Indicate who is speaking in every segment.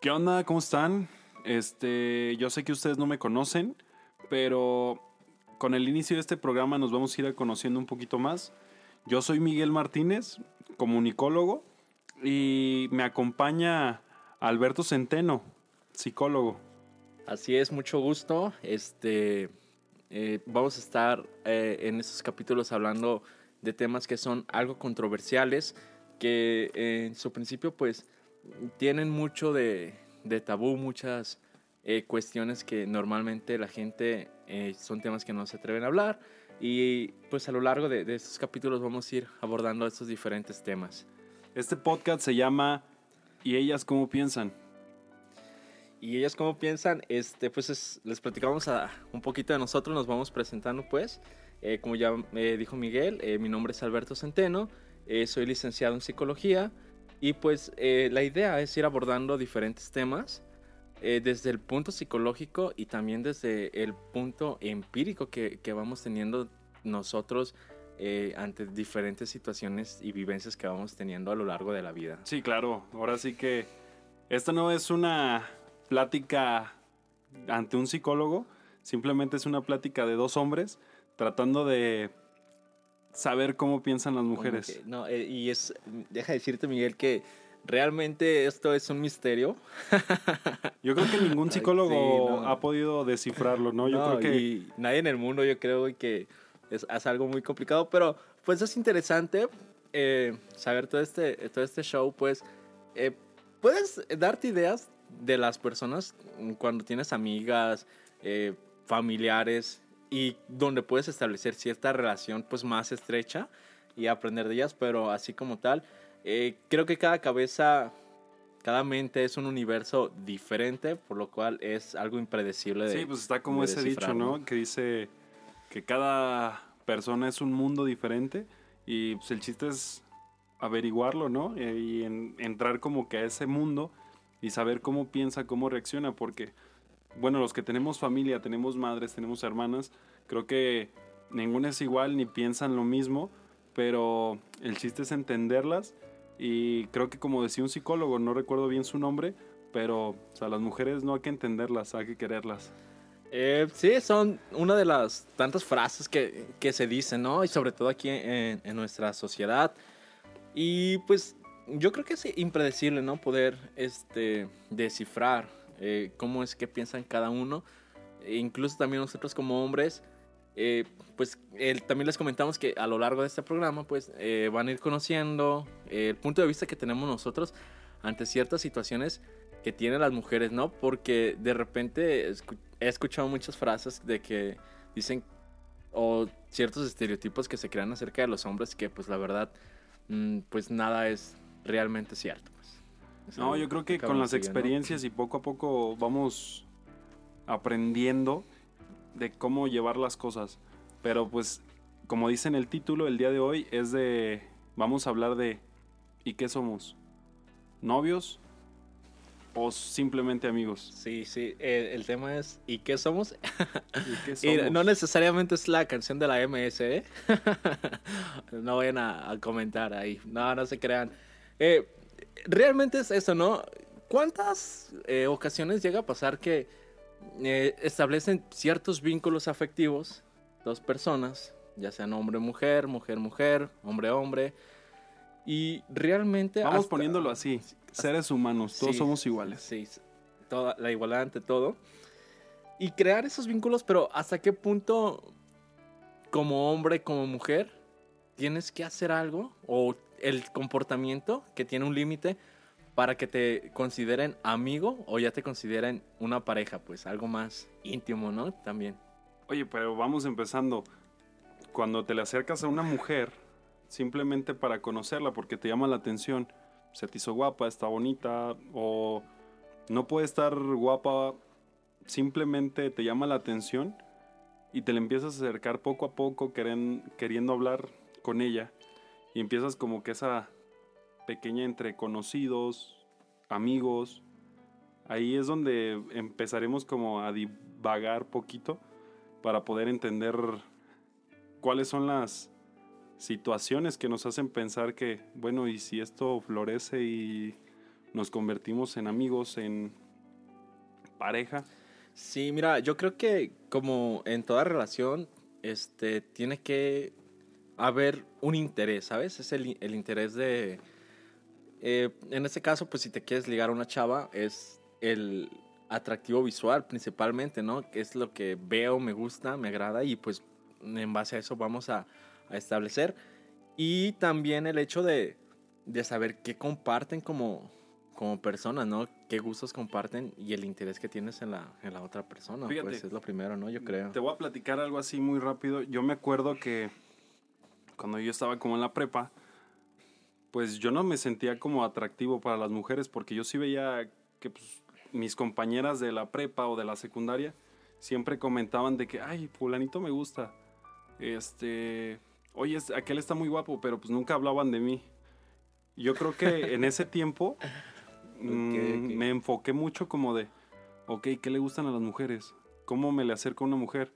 Speaker 1: ¿Qué onda? ¿Cómo están? Este, yo sé que ustedes no me conocen, pero con el inicio de este programa nos vamos a ir conociendo un poquito más. Yo soy Miguel Martínez, comunicólogo, y me acompaña Alberto Centeno, psicólogo.
Speaker 2: Así es, mucho gusto. Este, eh, vamos a estar eh, en estos capítulos hablando de temas que son algo controversiales, que en su principio pues tienen mucho de, de tabú, muchas cuestiones que normalmente la gente son temas que no se atreven a hablar y pues a lo largo de, de estos capítulos vamos a ir abordando estos diferentes temas.
Speaker 1: Este podcast se llama ¿Y ellas cómo piensan?
Speaker 2: Y ellas cómo piensan, este, pues les platicamos a, un poquito de nosotros, nos vamos presentando pues. Eh, como ya me dijo Miguel, eh, mi nombre es Alberto Centeno, eh, soy licenciado en psicología y pues la idea es ir abordando diferentes temas desde el punto psicológico y también desde el punto empírico que, que vamos teniendo nosotros ante diferentes situaciones y vivencias que vamos teniendo a lo largo de la vida.
Speaker 1: Sí, claro, ahora sí que esta no es una plática ante un psicólogo, simplemente es una plática de dos hombres tratando de saber cómo piensan las mujeres.
Speaker 2: no, eh, y es, deja decirte Miguel que realmente esto es un misterio.
Speaker 1: Yo creo que ningún psicólogo ha podido descifrarlo, ¿no? Yo creo que...
Speaker 2: nadie en el mundo, yo creo que es, algo muy complicado, pero pues es interesante eh, saber todo este, todo este show, pues eh, puedes darte ideas de las personas cuando tienes amigas, eh, familiares y donde puedes establecer cierta relación pues más estrecha y aprender de ellas, pero así como tal, eh, creo que cada cabeza, cada mente es un universo diferente, por lo cual es algo impredecible.
Speaker 1: De, sí, pues está como ese dicho, ¿no? Que dice que cada persona es un mundo diferente y pues el chiste es averiguarlo, ¿no? Eh, y entrar como que a ese mundo y saber cómo piensa, cómo reacciona, porque, bueno, los que tenemos familia, tenemos madres, tenemos hermanas, creo que ninguna es igual ni piensan lo mismo, pero el chiste es entenderlas y creo que como decía un psicólogo, no recuerdo bien su nombre, pero a las mujeres no hay que entenderlas, hay que quererlas.
Speaker 2: Eh, sí, son una de las tantas frases que, que se dicen, ¿no? Y sobre todo aquí en, en nuestra sociedad. Y pues yo creo que es impredecible, ¿no? Poder este, descifrar eh, cómo es que piensan cada uno. E incluso también nosotros como hombres, eh, pues también les comentamos que a lo largo de este programa, pues eh, van a ir conociendo el punto de vista que tenemos nosotros ante ciertas situaciones que tienen las mujeres, ¿no? Porque de repente he escuchado muchas frases de que dicen, o ciertos estereotipos que se crean acerca de los hombres que pues la verdad, mm, pues nada es realmente cierto.
Speaker 1: No, yo creo que con las experiencias y poco a poco vamos aprendiendo de cómo llevar las cosas. Pero pues, como dice en el título, el día de hoy es de, vamos a hablar de, ¿y qué somos? ¿Novios? ¿O simplemente amigos?
Speaker 2: Sí, sí, el, tema es, ¿y qué somos? ¿Y, no necesariamente es la canción de la MS, ¿eh? no vayan a, a comentar ahí, no, no se crean. Eh, realmente es eso, ¿no? ¿Cuántas eh, ocasiones llega a pasar que eh, establecen ciertos vínculos afectivos dos personas, ya sean hombre-mujer, mujer-mujer, hombre-hombre, y realmente...
Speaker 1: Vamos poniéndolo así, seres humanos, todos somos iguales.
Speaker 2: Sí, toda, la igualdad ante todo. Y crear esos vínculos, pero ¿hasta qué punto como hombre, como mujer, tienes que hacer algo o el comportamiento que tiene un límite para que te consideren amigo o ya te consideren una pareja, pues algo más íntimo, ¿no? También.
Speaker 1: Oye, pero vamos empezando. Cuando te le acercas a una mujer, simplemente para conocerla, porque te llama la atención, se te hizo guapa, está bonita, o no puede estar guapa, simplemente te llama la atención y te le empiezas a acercar poco a poco, queriendo hablar con ella y empiezas como que esa pequeña entre conocidos, amigos. Ahí es donde empezaremos como a divagar poquito para poder entender cuáles son las situaciones que nos hacen pensar que, bueno, y si esto florece y nos convertimos en amigos, en pareja.
Speaker 2: Sí, mira, yo creo que como en toda relación, este, tiene que haber un interés, ¿sabes? Es el, el interés de... eh, en este caso, pues si te quieres ligar a una chava, es el atractivo visual principalmente, ¿no? Es lo que veo, me gusta, me agrada y pues en base a eso vamos a, a establecer. Y también el hecho de, de saber qué comparten como, como personas, ¿no? Qué gustos comparten y el interés que tienes en la, en la otra persona.
Speaker 1: Fíjate.
Speaker 2: pues es lo primero, ¿no? Yo creo.
Speaker 1: Te voy a platicar algo así muy rápido. Yo me acuerdo que cuando yo estaba como en la prepa, pues yo no me sentía como atractivo para las mujeres porque yo sí veía que pues, mis compañeras de la prepa o de la secundaria siempre comentaban de que, ay, fulanito me gusta. Este, oye, aquel está muy guapo, pero pues nunca hablaban de mí. Yo creo que en ese tiempo mm,
Speaker 2: ok.
Speaker 1: me enfoqué mucho como de, ok, ¿qué le gustan a las mujeres? ¿Cómo me le acerco a una mujer?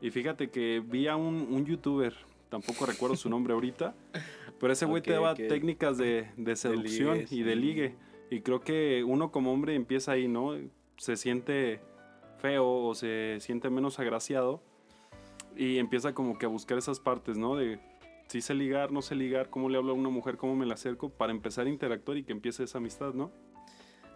Speaker 1: Y fíjate que vi a un, un youtuber, tampoco recuerdo su nombre ahorita, pero ese güey te
Speaker 2: Ok,
Speaker 1: daba
Speaker 2: ok.
Speaker 1: técnicas de, de seducción
Speaker 2: ligue,
Speaker 1: y de ligue. Y creo que uno como hombre empieza ahí, ¿no? Se siente feo o se siente menos agraciado y empieza como que a buscar esas partes, ¿no? De si sé ligar, no sé ligar, cómo le hablo a una mujer, cómo me la acerco, para empezar a interactuar y que empiece esa amistad, ¿no?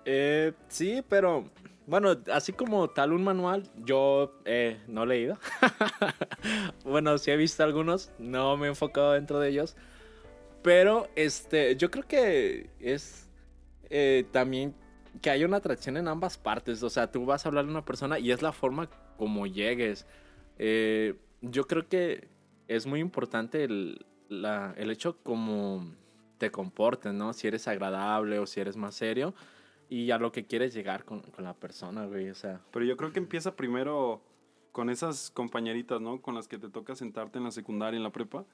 Speaker 2: Eh, sí, pero bueno, así como tal un manual, yo eh, no he leído. bueno, sí he visto algunos, no me he enfocado dentro de ellos. Pero este, yo creo que es eh, también que hay una atracción en ambas partes. O sea, tú vas a hablarle a una persona y es la forma como llegues. Eh, yo creo que es muy importante el, la- el hecho como te comportes, ¿no? Si eres agradable o si eres más serio y a lo que quieres llegar con, con la persona, güey. O sea,
Speaker 1: Pero yo creo que empieza primero con esas compañeritas, ¿no? Con las que te toca sentarte en la secundaria, en la prepa.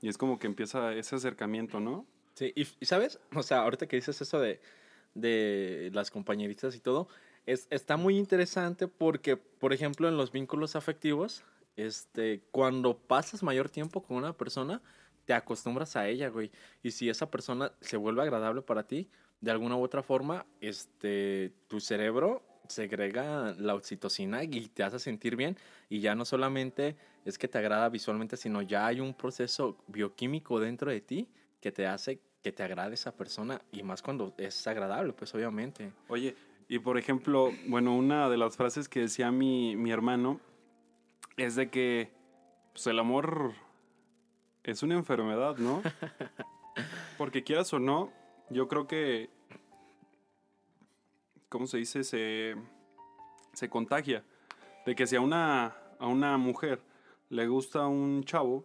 Speaker 1: Y es como que empieza ese acercamiento, ¿no?
Speaker 2: Sí, y, y sabes, o sea, ahorita que dices eso de, de las compañeritas y todo, es, está muy interesante porque, por ejemplo, en los vínculos afectivos, este, cuando pasas mayor tiempo con una persona, te acostumbras a ella, güey. Y si esa persona se vuelve agradable para ti, de alguna u otra forma, este, tu cerebro segrega la oxitocina y te hace sentir bien. Y ya no solamente es que te agrada visualmente, sino ya hay un proceso bioquímico dentro de ti que te hace que te agrade esa persona y más cuando es agradable, pues obviamente.
Speaker 1: Oye, y por ejemplo, bueno, una de las frases que decía mi, mi hermano es de que pues, el amor es una enfermedad, ¿no? Porque quieras o no, yo creo que, ¿cómo se dice? Se, se contagia. De que si a una, a una mujer le gusta un chavo,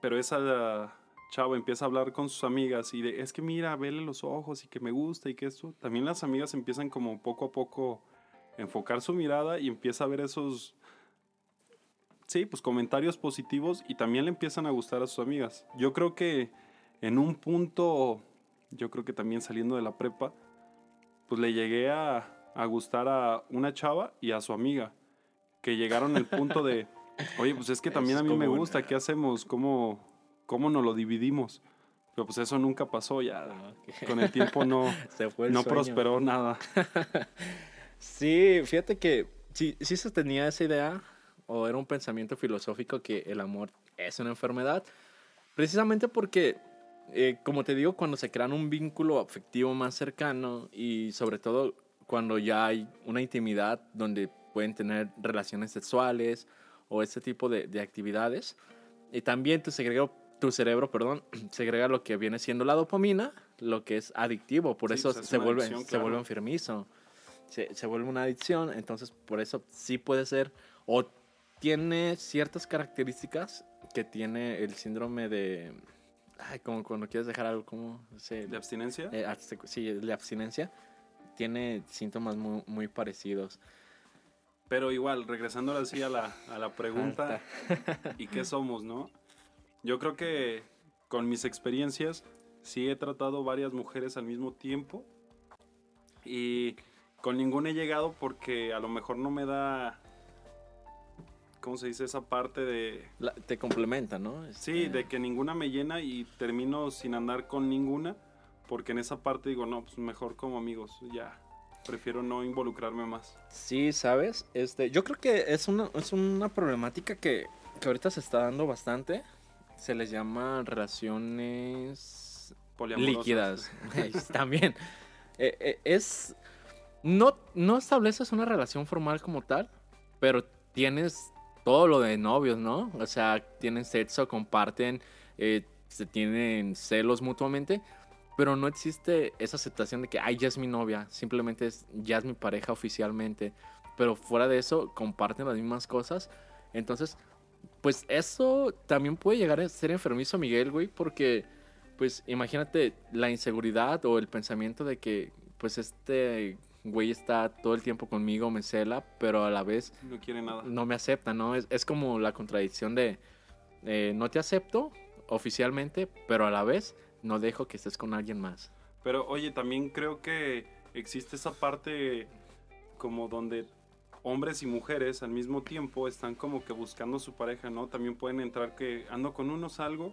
Speaker 1: pero esa chava empieza a hablar con sus amigas y de, es que mira, vele los ojos y que me gusta y que esto, también las amigas empiezan como poco a poco enfocar su mirada y empieza a ver esos, sí, pues comentarios positivos y también le empiezan a gustar a sus amigas. Yo creo que en un punto, yo creo que también saliendo de la prepa, pues le llegué a, a gustar a una chava y a su amiga, que llegaron al punto de, oye, pues es que también
Speaker 2: Es
Speaker 1: a mí me
Speaker 2: común.
Speaker 1: gusta, ¿qué hacemos? ¿Cómo, cómo nos lo dividimos? Pero pues eso nunca pasó, ya con el tiempo no,
Speaker 2: Se fue el
Speaker 1: no
Speaker 2: sueño.
Speaker 1: prosperó nada.
Speaker 2: Sí, fíjate que sí, sí se tenía esa idea o era un pensamiento filosófico que el amor es una enfermedad, precisamente porque, eh, como te digo, cuando se crean un vínculo afectivo más cercano y sobre todo cuando ya hay una intimidad donde pueden tener relaciones sexuales o este tipo de, de actividades, y también tu cerebro, tu cerebro, perdón, segrega lo que viene siendo la dopamina, lo que es adictivo, por
Speaker 1: Sí,
Speaker 2: eso
Speaker 1: pues es
Speaker 2: se vuelve,
Speaker 1: adicción,
Speaker 2: se
Speaker 1: claro.
Speaker 2: vuelve enfermizo se, se vuelve una adicción, entonces por eso sí puede ser o tiene ciertas características que tiene el síndrome de... Ay, como cuando quieres dejar algo, como... se-
Speaker 1: ¿De abstinencia?
Speaker 2: eh, sí, de abstinencia. Tiene síntomas muy, muy parecidos.
Speaker 1: Pero igual, regresando ahora sí a la, a la pregunta, ¿y qué somos, no? Yo creo que con mis experiencias sí he tratado varias mujeres al mismo tiempo y con ninguna he llegado porque a lo mejor no me da, ¿cómo se dice? Esa parte de,
Speaker 2: La- te complementa, ¿no?
Speaker 1: sí,
Speaker 2: Este,
Speaker 1: de que ninguna me llena y termino sin andar con ninguna Porque en esa parte digo, no, pues mejor como amigos, ya. Prefiero no involucrarme más.
Speaker 2: Sí, ¿sabes? Este, yo creo que es una, es una problemática que, que ahorita se está dando bastante. Se les llama relaciones líquidas. También. Eh, eh, es. No, no estableces una relación formal como tal, pero tienes todo lo de novios, ¿no? O sea, tienen sexo, comparten, eh, se tienen celos mutuamente, pero no existe esa aceptación de que, ay, ya es mi novia, simplemente es, ya es mi pareja oficialmente, pero fuera de eso, comparten las mismas cosas. Entonces, pues eso también puede llegar a ser enfermizo, Miguel, güey, porque, pues imagínate la inseguridad o el pensamiento de que, pues este güey está todo el tiempo conmigo, me cela, pero a la vez
Speaker 1: No quiere nada.
Speaker 2: no me acepta, ¿no? Es, es como la contradicción de, eh, no te acepto oficialmente, pero a la vez no dejo que estés con alguien más.
Speaker 1: Pero oye, también creo que existe esa parte como donde hombres y mujeres al mismo tiempo están como que buscando su pareja, ¿no? También pueden entrar que ando con uno, salgo,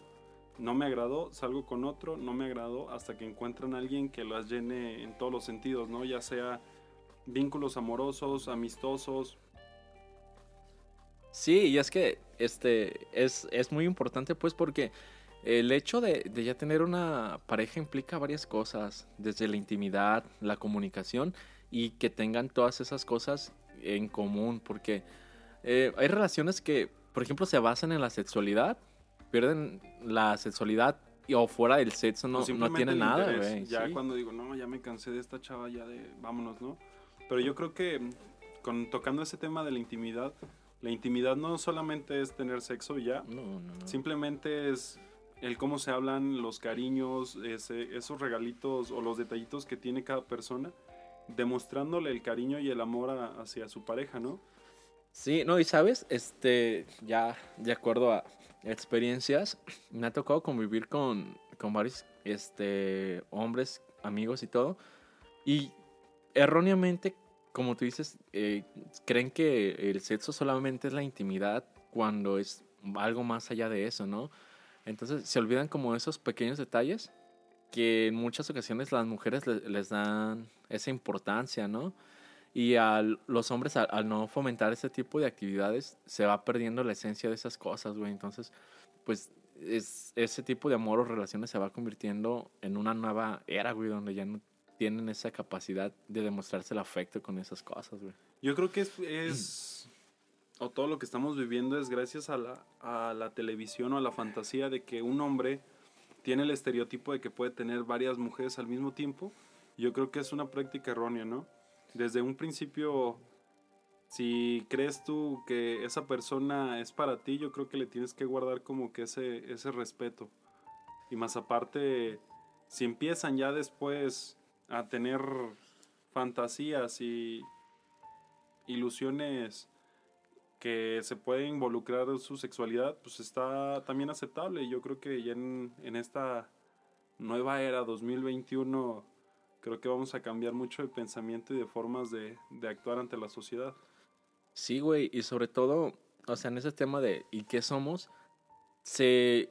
Speaker 1: no me agradó, salgo con otro, no me agradó, hasta que encuentran a alguien que las llene en todos los sentidos, ¿no? Ya sea vínculos amorosos, amistosos.
Speaker 2: Sí, y es que este es, es muy importante pues porque el hecho de, ya tener una pareja implica varias cosas, desde la intimidad, la comunicación y que tengan todas esas cosas en común, porque eh, hay relaciones que, por ejemplo, se basan en la sexualidad, pierden la sexualidad y, o fuera del sexo no, no tiene nada, güey.
Speaker 1: Ya
Speaker 2: sí.
Speaker 1: cuando digo, no, ya me cansé de esta chava, ya de vámonos, ¿no? Pero yo creo que con, tocando ese tema de la intimidad, la intimidad no solamente es tener sexo ya,
Speaker 2: No, no, no.
Speaker 1: simplemente es el cómo se hablan, los cariños, ese- esos regalitos o los detallitos que tiene cada persona, demostrándole el cariño y el amor a- hacia su pareja, ¿no?
Speaker 2: Sí, no, y sabes, este, ya de acuerdo a experiencias, me ha tocado convivir con, con varios este, hombres, amigos y todo, y erróneamente, como tú dices, eh, creen que el sexo solamente es la intimidad cuando es algo más allá de eso, ¿no? Entonces se olvidan como esos pequeños detalles que en muchas ocasiones las mujeres le- les dan esa importancia, ¿no? Y a los hombres, al, al no fomentar ese tipo de actividades, se va perdiendo la esencia de esas cosas, güey. Entonces, pues, es, ese tipo de amor o relaciones se va convirtiendo en una nueva era, güey, donde ya no tienen esa capacidad de demostrarse el afecto con esas cosas, güey.
Speaker 1: Yo creo que es, es- o todo lo que estamos viviendo es gracias a la, a la televisión o a la fantasía de que un hombre tiene el estereotipo de que puede tener varias mujeres al mismo tiempo. Yo creo que es una práctica errónea, ¿no? Desde un principio, si crees tú que esa persona es para ti, yo creo que le tienes que guardar como que ese, ese respeto. Y más aparte, si empiezan ya después a tener fantasías y ilusiones que se pueden involucrar en su sexualidad, pues está también aceptable. Yo creo que ya en, en esta nueva era 2021, creo que vamos a cambiar mucho de pensamiento y de formas de, de actuar ante la sociedad.
Speaker 2: Sí, güey, y sobre todo, o sea, en ese tema de ¿y qué somos? Se,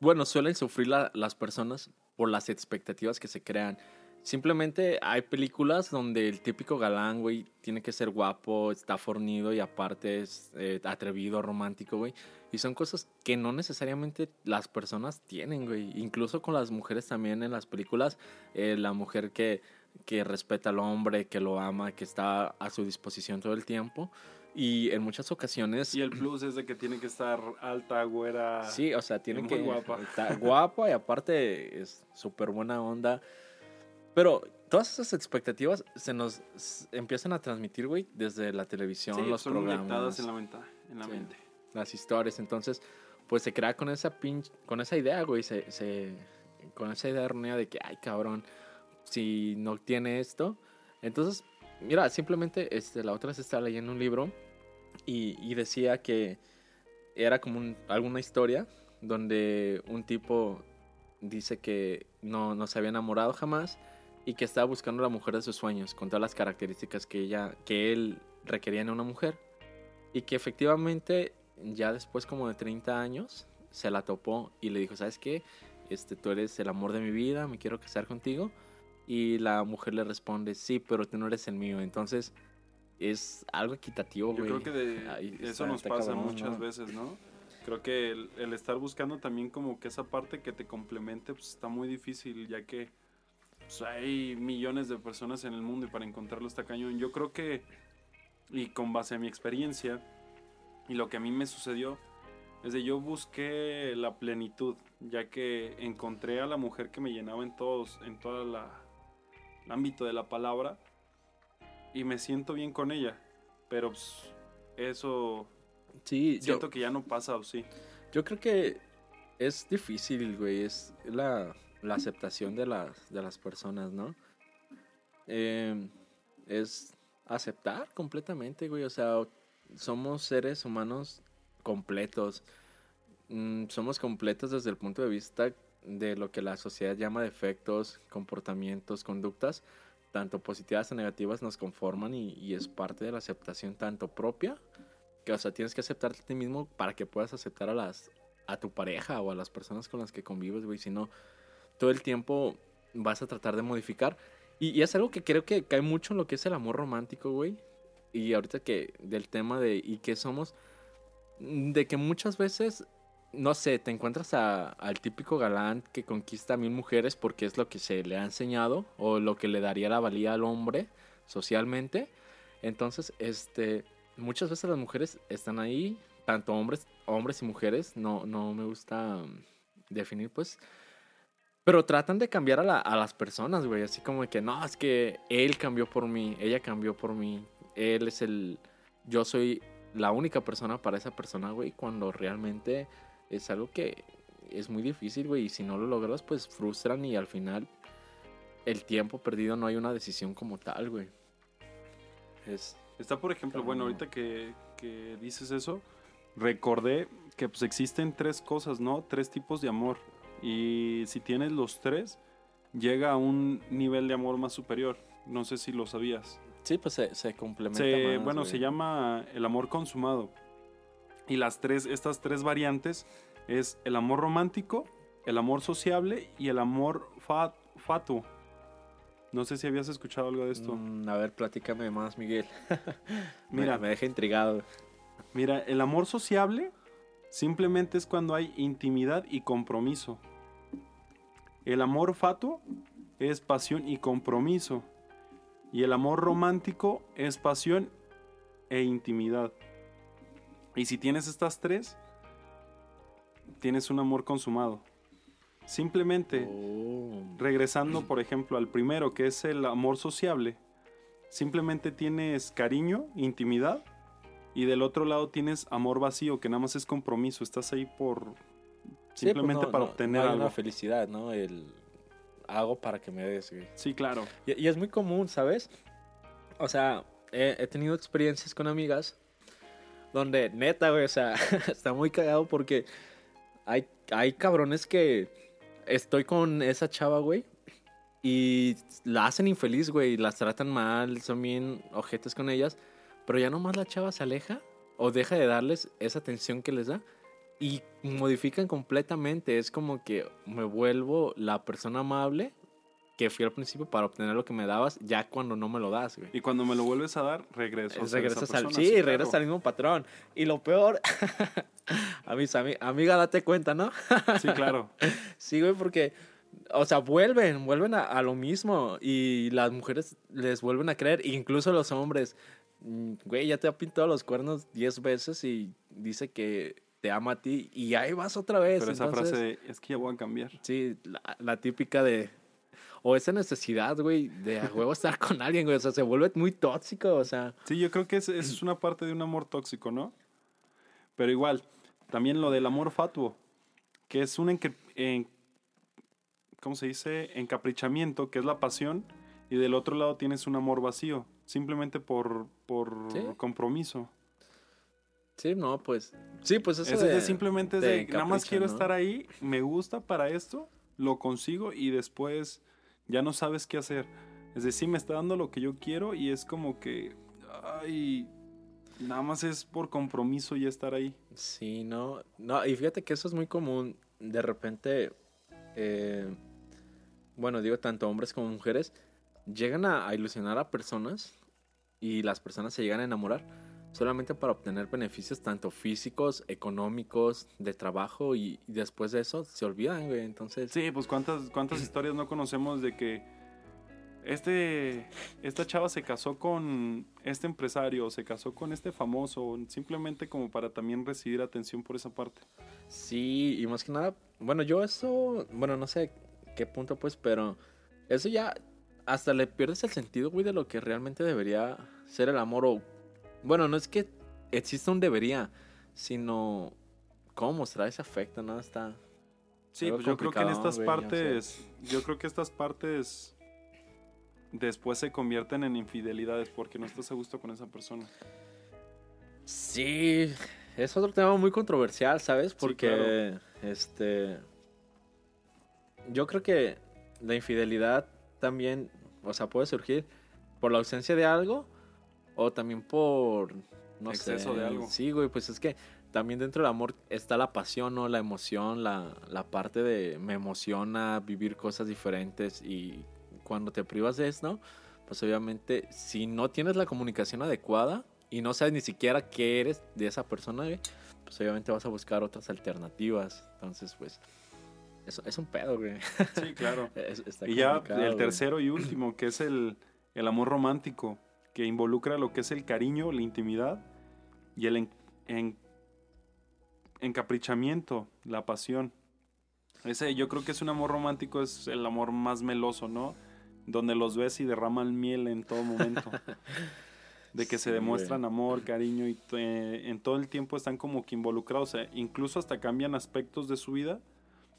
Speaker 2: bueno, suelen sufrir la- las personas por las expectativas que se crean. Simplemente hay películas donde el típico galán, güey, tiene que ser guapo, está fornido y aparte es eh, atrevido, romántico, güey. Y son cosas que no necesariamente las personas tienen, güey. Incluso con las mujeres también en las películas, eh, la mujer que, que respeta al hombre, que lo ama, que está a su disposición todo el tiempo. Y en muchas ocasiones...
Speaker 1: Y el plus es de que tiene que estar alta, güera.
Speaker 2: Sí, o sea, tiene que...
Speaker 1: guapa.
Speaker 2: Está guapa y aparte es súper buena onda. Pero todas esas expectativas se nos empiezan a transmitir, güey, desde la televisión,
Speaker 1: Sí,
Speaker 2: los
Speaker 1: son
Speaker 2: programas,
Speaker 1: en la, menta- en la
Speaker 2: Sí.
Speaker 1: mente.
Speaker 2: las historias. Entonces, pues se crea con esa pinche... Con esa idea, güey, se, se- Con esa idea errónea de que, ay, cabrón, si no tiene esto... Entonces, mira, simplemente este, la otra vez estaba leyendo un libro y, y decía que era como un- alguna historia donde un tipo dice que no, no se había enamorado jamás y que estaba buscando la mujer de sus sueños con todas las características que ella que él requería en una mujer y que efectivamente ya después como de 30 años se la topó y le dijo, ¿sabes qué? este, tú eres el amor de mi vida, me quiero casar contigo. Y la mujer le responde, sí, pero tú no eres el mío. Entonces, es algo equitativo,
Speaker 1: Yo
Speaker 2: güey.
Speaker 1: creo que de-
Speaker 2: Ay,
Speaker 1: eso
Speaker 2: está-
Speaker 1: nos
Speaker 2: está
Speaker 1: pasa
Speaker 2: cabrón,
Speaker 1: muchas
Speaker 2: ¿no?
Speaker 1: veces, ¿no? Creo que el, el estar buscando también como que esa parte que te complemente pues está muy difícil ya que pues, hay millones de personas en el mundo y para encontrarlo está cañón. Yo creo que, y con base a mi experiencia y lo que a mí me sucedió, es de yo busqué la plenitud, ya que encontré a la mujer que me llenaba en todos, en todo el ámbito de la palabra y me siento bien con ella. Pero pues, eso
Speaker 2: Sí, yo,
Speaker 1: siento que ya no pasa o sí.
Speaker 2: yo creo que es difícil, güey. Es la, la aceptación de las, de las personas, ¿no? Eh, es aceptar completamente, güey. O sea, somos seres humanos completos. Mm, somos completos desde el punto de vista de lo que la sociedad llama defectos, comportamientos, conductas, tanto positivas o negativas, nos conforman y, es parte de la aceptación tanto propia, que o sea, tienes que aceptarte a ti mismo para que puedas aceptar a las a tu pareja o a las personas con las que convives, güey, si no todo el tiempo vas a tratar de modificar y, es algo que creo que cae mucho en lo que es el amor romántico, güey. Y ahorita que del tema de y qué somos, de que muchas veces, no sé, te encuentras a- al típico galán que conquista a mil mujeres porque es lo que se le ha enseñado o lo que le daría la valía al hombre socialmente. Entonces, este, muchas veces las mujeres están ahí, tanto hombres, hombres y mujeres, no, no me gusta definir, pues, pero tratan de cambiar a, la- a las personas, güey. Así como de que, no, es que él cambió por mí, ella cambió por mí. Él es el... Yo soy la única persona para esa persona, güey. Cuando realmente es algo que es muy difícil, güey. Y si no lo logras, pues frustran y al final el tiempo perdido no hay una decisión como tal, güey. Es...
Speaker 1: Está, por ejemplo, bueno,
Speaker 2: no.
Speaker 1: ahorita que, que dices eso, recordé que pues existen tres cosas, ¿no? Tres tipos de amor. Y si tienes los tres, llega a un nivel de amor más superior. No sé si lo sabías.
Speaker 2: Sí, pues se, se complementa
Speaker 1: Se-
Speaker 2: más,
Speaker 1: bueno,
Speaker 2: güey.
Speaker 1: se llama el amor consumado. Y las tres, estas tres variantes es el amor romántico, el amor sociable y el amor fa- fatuo. No sé si habías escuchado algo de esto.
Speaker 2: Mm, a ver, platícame más, Miguel.
Speaker 1: Mira.
Speaker 2: Mira, me deja intrigado.
Speaker 1: Mira, el amor sociable simplemente es cuando hay intimidad y compromiso. El amor fatuo es pasión y compromiso. Y el amor romántico es pasión e intimidad. Y si tienes estas tres, tienes un amor consumado. Simplemente
Speaker 2: Oh.
Speaker 1: regresando, por ejemplo, al primero, que es el amor sociable, simplemente tienes cariño, intimidad, y del otro lado tienes amor vacío, que nada más es compromiso, estás ahí por
Speaker 2: Sí, pues
Speaker 1: simplemente
Speaker 2: no-
Speaker 1: para
Speaker 2: no-
Speaker 1: obtener
Speaker 2: no hay
Speaker 1: algo.
Speaker 2: una felicidad, ¿no? El hago para que me des, güey.
Speaker 1: Sí, claro.
Speaker 2: Y, y es muy común, ¿sabes? O sea, he, he tenido experiencias con amigas donde, neta, güey, o sea, está muy cagado porque hay, hay cabrones que estoy con esa chava, güey, y la hacen infeliz, güey, las tratan mal, son bien ojetes con ellas, pero ya nomás la chava se aleja o deja de darles esa atención que les da y modifican completamente. Es como que me vuelvo la persona amable que fui al principio para obtener lo que me dabas ya cuando no me lo das, güey.
Speaker 1: Y cuando me lo vuelves a dar, regreso. a ser esa
Speaker 2: Regresas al,
Speaker 1: persona,
Speaker 2: sí,
Speaker 1: claro.
Speaker 2: regresas al mismo patrón. Y lo peor, a mis ami- amiga, date cuenta, ¿no?
Speaker 1: Sí, claro.
Speaker 2: Sí, güey, porque, o sea, vuelven, vuelven a, a lo mismo y las mujeres les vuelven a creer, incluso los hombres. Mm, Güey, ya te ha pintado los cuernos 10 veces y dice que te ama a ti y ahí vas otra vez.
Speaker 1: Pero esa
Speaker 2: entonces-
Speaker 1: frase de, es que ya voy a cambiar.
Speaker 2: Sí, la, la típica de... O esa necesidad, güey, de a huevo estar con alguien, güey. O sea, se vuelve muy tóxico, o sea...
Speaker 1: Sí, yo creo que es, es una parte de un amor tóxico, ¿no? Pero igual, también lo del amor fatuo, que es un encre- en- ¿cómo se dice? encaprichamiento, que es la pasión, y del otro lado tienes un amor vacío, simplemente por, por
Speaker 2: Sí.
Speaker 1: compromiso.
Speaker 2: Sí, no, pues... Sí, pues eso
Speaker 1: Ese es
Speaker 2: de...
Speaker 1: de simplemente
Speaker 2: de
Speaker 1: de, nada más quiero
Speaker 2: ¿no?
Speaker 1: estar ahí, me gusta para esto, lo consigo y después ya no sabes qué hacer. Es decir, me está dando lo que yo quiero y es como que, ay, nada más es por compromiso y estar ahí.
Speaker 2: Sí, no, no, y fíjate que eso es muy común. De repente, eh, bueno, digo tanto hombres como mujeres, llegan a, a ilusionar a personas y las personas se llegan a enamorar solamente para obtener beneficios tanto físicos, económicos, de trabajo y, y después de eso se olvidan, güey. Entonces,
Speaker 1: Sí, pues cuántas, cuántas historias no conocemos de que este, esta chava se casó con este empresario, se casó con este famoso, simplemente como para también recibir atención por esa parte.
Speaker 2: sí, y más que nada, bueno, yo eso, bueno, no sé qué punto pues, pero eso ya hasta le pierdes el sentido, güey, de lo que realmente debería ser el amor o, bueno, no es que exista un debería, sino cómo mostrar ese afecto, ¿no? Está...
Speaker 1: Sí, pues yo creo que en estas
Speaker 2: güey, o sea.
Speaker 1: partes, yo creo que estas partes después se convierten en infidelidades porque no estás a gusto con esa persona.
Speaker 2: Sí, es otro tema muy controversial, ¿sabes? Porque,
Speaker 1: claro.
Speaker 2: este, yo creo que la infidelidad también, o sea, puede surgir por la ausencia de algo o también por, no
Speaker 1: Exceso
Speaker 2: sé.
Speaker 1: de algo.
Speaker 2: Sí, güey, pues es que también dentro del amor está la pasión, ¿no? La emoción, la, la parte de me emociona vivir cosas diferentes y cuando te privas de eso, pues obviamente si no tienes la comunicación adecuada y no sabes ni siquiera qué eres de esa persona, pues obviamente vas a buscar otras alternativas. Entonces, pues, es un pedo, güey.
Speaker 1: Sí, claro.
Speaker 2: Es-
Speaker 1: Y ya el
Speaker 2: güey.
Speaker 1: tercero y último, que es el, el amor romántico, que involucra lo que es el cariño, la intimidad y el en- en- encaprichamiento, la pasión. Ese yo creo que es un amor romántico, es el amor más meloso, ¿no? Donde los ves y derraman miel en todo momento. De que se demuestran amor, cariño y eh, en todo el tiempo están como que involucrados. eh, incluso hasta cambian aspectos de su vida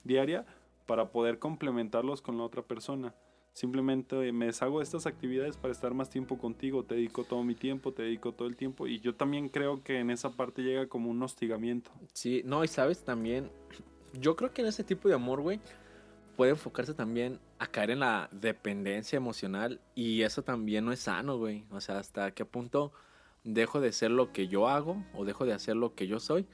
Speaker 1: diaria para poder complementarlos con la otra persona. Simplemente eh, me deshago de estas actividades para estar más tiempo contigo, te dedico todo mi tiempo, te dedico todo el tiempo y yo también creo que en esa parte llega como un hostigamiento.
Speaker 2: Sí, no, y sabes también, yo creo que en ese tipo de amor, güey, puede enfocarse también a caer en la dependencia emocional y eso también no es sano, güey. O sea, hasta qué punto dejo de ser lo que yo hago o dejo de hacer lo que yo soy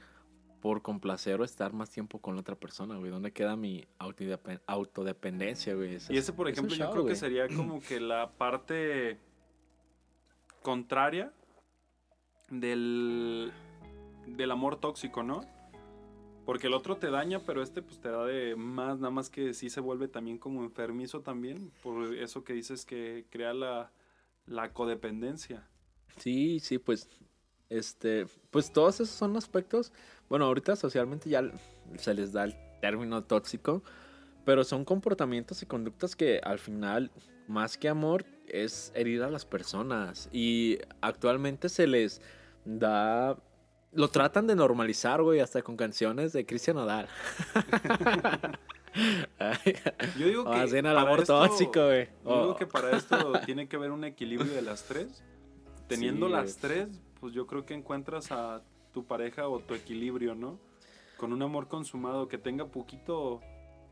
Speaker 2: por complacer o estar más tiempo con la otra persona, güey. ¿Dónde queda mi autodepen- autodependencia, güey? Eso
Speaker 1: Y
Speaker 2: es-
Speaker 1: ese, por
Speaker 2: es
Speaker 1: ejemplo, yo creo que sería como que la parte contraria del, del amor tóxico, ¿no? Porque el otro te daña, pero este pues te da de más, nada más que sí se vuelve también como enfermizo también, por eso que dices que crea la, la codependencia.
Speaker 2: Sí, sí, pues, este, pues todos esos son aspectos, bueno, ahorita socialmente ya se les da el término tóxico, pero son comportamientos y conductas que al final, más que amor, es herir a las personas y actualmente se les da, lo tratan de normalizar, güey, hasta con canciones de Cristian Nodal.
Speaker 1: Yo digo
Speaker 2: o
Speaker 1: que
Speaker 2: hacen el
Speaker 1: para
Speaker 2: amor
Speaker 1: esto-
Speaker 2: tóxico, güey.
Speaker 1: Yo digo
Speaker 2: O-
Speaker 1: que para esto tiene que haber un equilibrio de las tres. Teniendo
Speaker 2: Sí,
Speaker 1: las tres, pues yo creo que encuentras a tu pareja o tu equilibrio, ¿no? Con un amor consumado que tenga poquito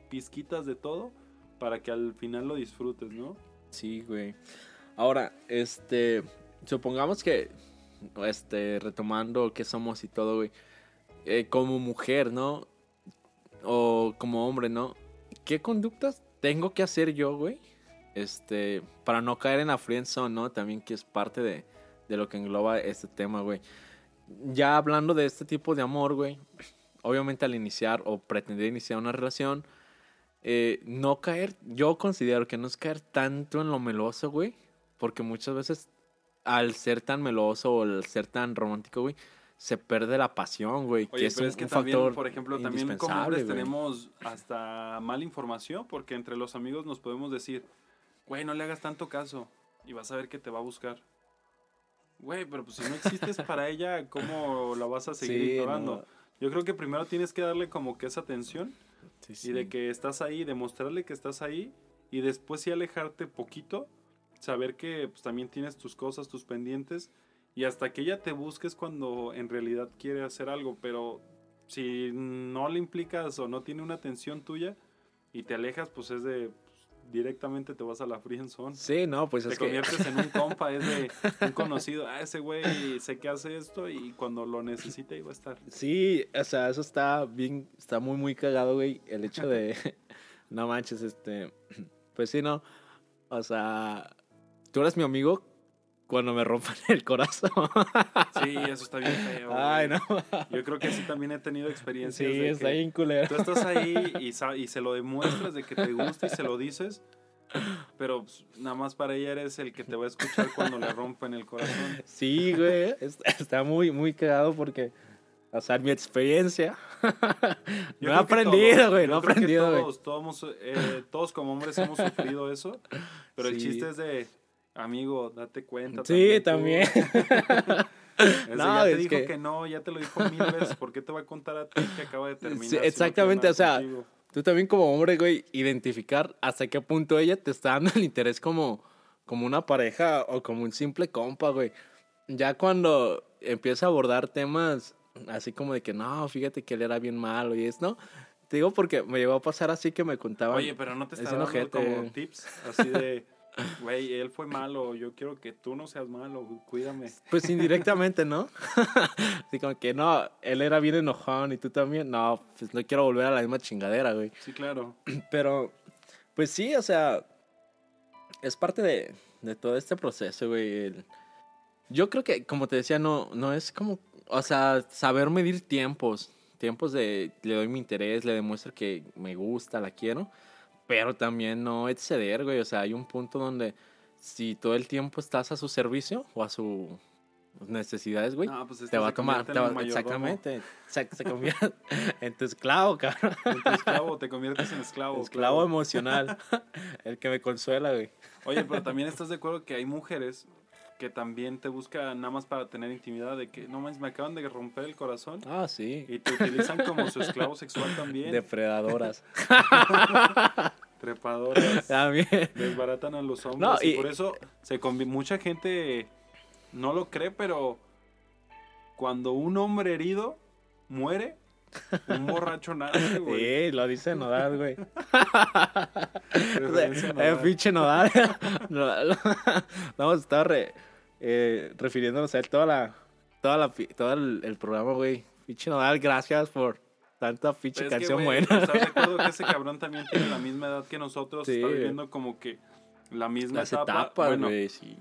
Speaker 1: pizquitas de todo para que al final lo disfrutes, ¿no?
Speaker 2: Sí, güey. Ahora, este, supongamos que, este, retomando qué somos y todo, güey, eh, como mujer, ¿no? O como hombre, ¿no? ¿Qué conductas tengo que hacer yo, güey? Este, para no caer en la friendzone, ¿no? También que es parte de, de lo que engloba este tema, güey. Ya hablando de este tipo de amor, güey, obviamente al iniciar o pretender iniciar una relación, eh, no caer, yo considero que no es caer tanto en lo meloso, güey, porque muchas veces al ser tan meloso o al ser tan romántico, güey, se pierde la pasión, güey, que
Speaker 1: Oye,
Speaker 2: es
Speaker 1: pero
Speaker 2: un,
Speaker 1: es que
Speaker 2: un
Speaker 1: también,
Speaker 2: factor
Speaker 1: por ejemplo, también como hombres
Speaker 2: güey.
Speaker 1: tenemos hasta mala información porque entre los amigos nos podemos decir, güey, no le hagas tanto caso y vas a ver que te va a buscar. Güey, pero pues si no existes para ella, ¿cómo la vas a seguir
Speaker 2: Sí, no.
Speaker 1: Yo creo que primero tienes que darle como que esa atención
Speaker 2: Sí, sí.
Speaker 1: y de que estás ahí, demostrarle que estás ahí y después sí alejarte poquito, saber que pues, también tienes tus cosas, tus pendientes y hasta que ella te busque es cuando en realidad quiere hacer algo, pero si no le implicas o no tiene una atención tuya y te alejas, pues es de directamente te vas a la friendzone.
Speaker 2: Sí, no, pues
Speaker 1: Te
Speaker 2: es que...
Speaker 1: conviertes en un compa, es de un conocido, ah, ese güey sé que hace esto y cuando lo necesita iba a estar.
Speaker 2: Sí, o sea, eso está bien, está muy, muy cagado, güey, el hecho de, No manches, este. Pues sí, no. O sea, tú eres mi amigo cuando me rompen el corazón.
Speaker 1: Sí, eso está bien feo.
Speaker 2: Ay, no.
Speaker 1: Yo creo que sí también he tenido experiencias.
Speaker 2: Sí,
Speaker 1: de
Speaker 2: está bien culero.
Speaker 1: Tú estás ahí y, y se lo demuestras de que te gusta y se lo dices, pero pues, nada más para ella eres el que te va a escuchar cuando le rompen el corazón.
Speaker 2: Sí, güey. es- Está muy, muy cagado porque. O sea, mi experiencia.
Speaker 1: Yo
Speaker 2: no he aprendido,
Speaker 1: todos-
Speaker 2: güey. No he aprendido, güey.
Speaker 1: Todos, todos, eh, todos como hombres hemos sufrido eso, pero el
Speaker 2: Sí.
Speaker 1: chiste es de, amigo, date cuenta.
Speaker 2: Sí, también. No,
Speaker 1: ya te
Speaker 2: es
Speaker 1: dijo
Speaker 2: que-
Speaker 1: que... no, ya te lo dijo mil veces, ¿por qué te va a contar a ti que acaba de terminar?
Speaker 2: Sí, exactamente, o sea,
Speaker 1: contigo?
Speaker 2: Tú también como hombre, güey, identificar hasta qué punto ella te está dando el interés como, como una pareja o como un simple compa, güey. Ya cuando empieza a abordar temas así como de que no, fíjate que él era bien malo y es, ¿no? Te digo porque me llegó a pasar así que me contaban.
Speaker 1: Oye, pero no te
Speaker 2: es
Speaker 1: está dando como tips así de, güey, él fue malo, yo quiero que tú no seas malo, cuídame.
Speaker 2: Pues indirectamente, ¿no? así como que no, él era bien enojón y tú también. No, pues no quiero volver a la misma chingadera, güey.
Speaker 1: Sí, claro.
Speaker 2: Pero, pues sí, o sea, es parte de, de todo este proceso, güey. el- Yo creo que, como te decía, no, no es como, o sea, saber medir tiempos. Tiempos de, le doy mi interés, le demuestro que me gusta, la quiero. Pero también no exceder, güey. O sea, hay un punto donde si todo el tiempo estás a su servicio o a sus necesidades, güey,
Speaker 1: No, pues este
Speaker 2: te va a tomar, te va- exactamente, se, se convierte en tu esclavo, cabrón.
Speaker 1: En tu esclavo, te conviertes en esclavo.
Speaker 2: Esclavo
Speaker 1: claro.
Speaker 2: emocional. El que me consuela, güey.
Speaker 1: Oye, pero también estás de acuerdo que hay mujeres que también te buscan nada más para tener intimidad de que no más me acaban de romper el corazón
Speaker 2: Ah, sí.
Speaker 1: y te utilizan como su esclavo sexual también.
Speaker 2: Depredadoras.
Speaker 1: Trepadoras.
Speaker 2: También.
Speaker 1: desbaratan a los hombres
Speaker 2: No,
Speaker 1: y,
Speaker 2: y-
Speaker 1: por eso se mucha gente no lo cree, pero cuando un hombre herido muere, un borracho nace, güey.
Speaker 2: Sí, lo dice Nodal, güey.
Speaker 1: A
Speaker 2: Eh,
Speaker 1: Nodal.
Speaker 2: pinche Nodal. Vamos a estar re- eh, refiriéndonos a él toda la, toda la, pi- todo el, el programa, güey. Pinche Nodal, gracias por tanta pinche
Speaker 1: Pero es que,
Speaker 2: canción
Speaker 1: güey,
Speaker 2: buena.
Speaker 1: ¿Estás de acuerdo que ese cabrón también tiene la misma edad que nosotros?
Speaker 2: Sí,
Speaker 1: está viviendo como que la misma
Speaker 2: Las
Speaker 1: etapa.
Speaker 2: etapas,
Speaker 1: Bueno,
Speaker 2: güey, sí.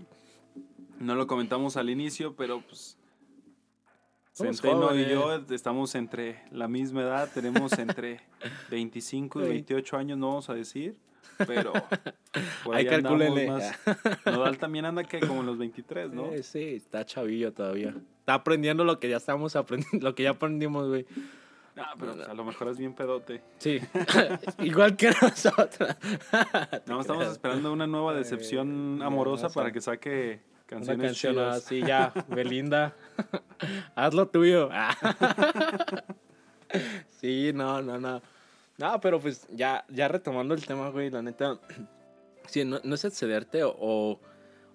Speaker 1: no lo comentamos al inicio, pero pues Centeno y yo estamos entre la misma edad, tenemos entre 25 y
Speaker 2: Güey.
Speaker 1: 28 años, no vamos a decir, pero
Speaker 2: Ahí calcúlenle.
Speaker 1: más. Nodal también anda que como en los 23, ¿no?
Speaker 2: Eh, sí, está chavillo todavía. Está aprendiendo lo que ya estamos aprendiendo, lo que ya aprendimos, güey.
Speaker 1: Ah, pero pues, a lo mejor es bien pedote.
Speaker 2: Sí. Igual que nosotros.
Speaker 1: No, estamos esperando una nueva decepción
Speaker 2: Ay,
Speaker 1: amorosa para
Speaker 2: sí.
Speaker 1: que saque
Speaker 2: Una
Speaker 1: canciones
Speaker 2: canción
Speaker 1: chidas.
Speaker 2: así, ya, Belinda. Haz lo tuyo. sí, no, no, no. No, pero pues ya, ya retomando el tema, güey, la neta. Sí, no, no es excederte o,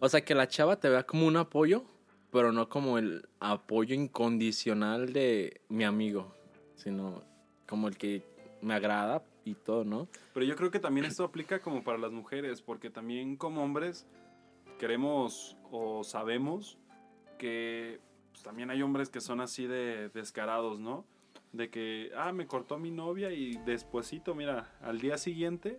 Speaker 2: o. Sea, que la chava te vea como un apoyo, pero no como el apoyo incondicional de mi amigo, sino como el que me agrada y todo, ¿no?
Speaker 1: Pero yo creo que también esto aplica como para las mujeres, porque también como hombres queremos o sabemos que pues, también hay hombres que son así de descarados, ¿no? De que, ah, me cortó mi novia y despuesito, mira, al día siguiente,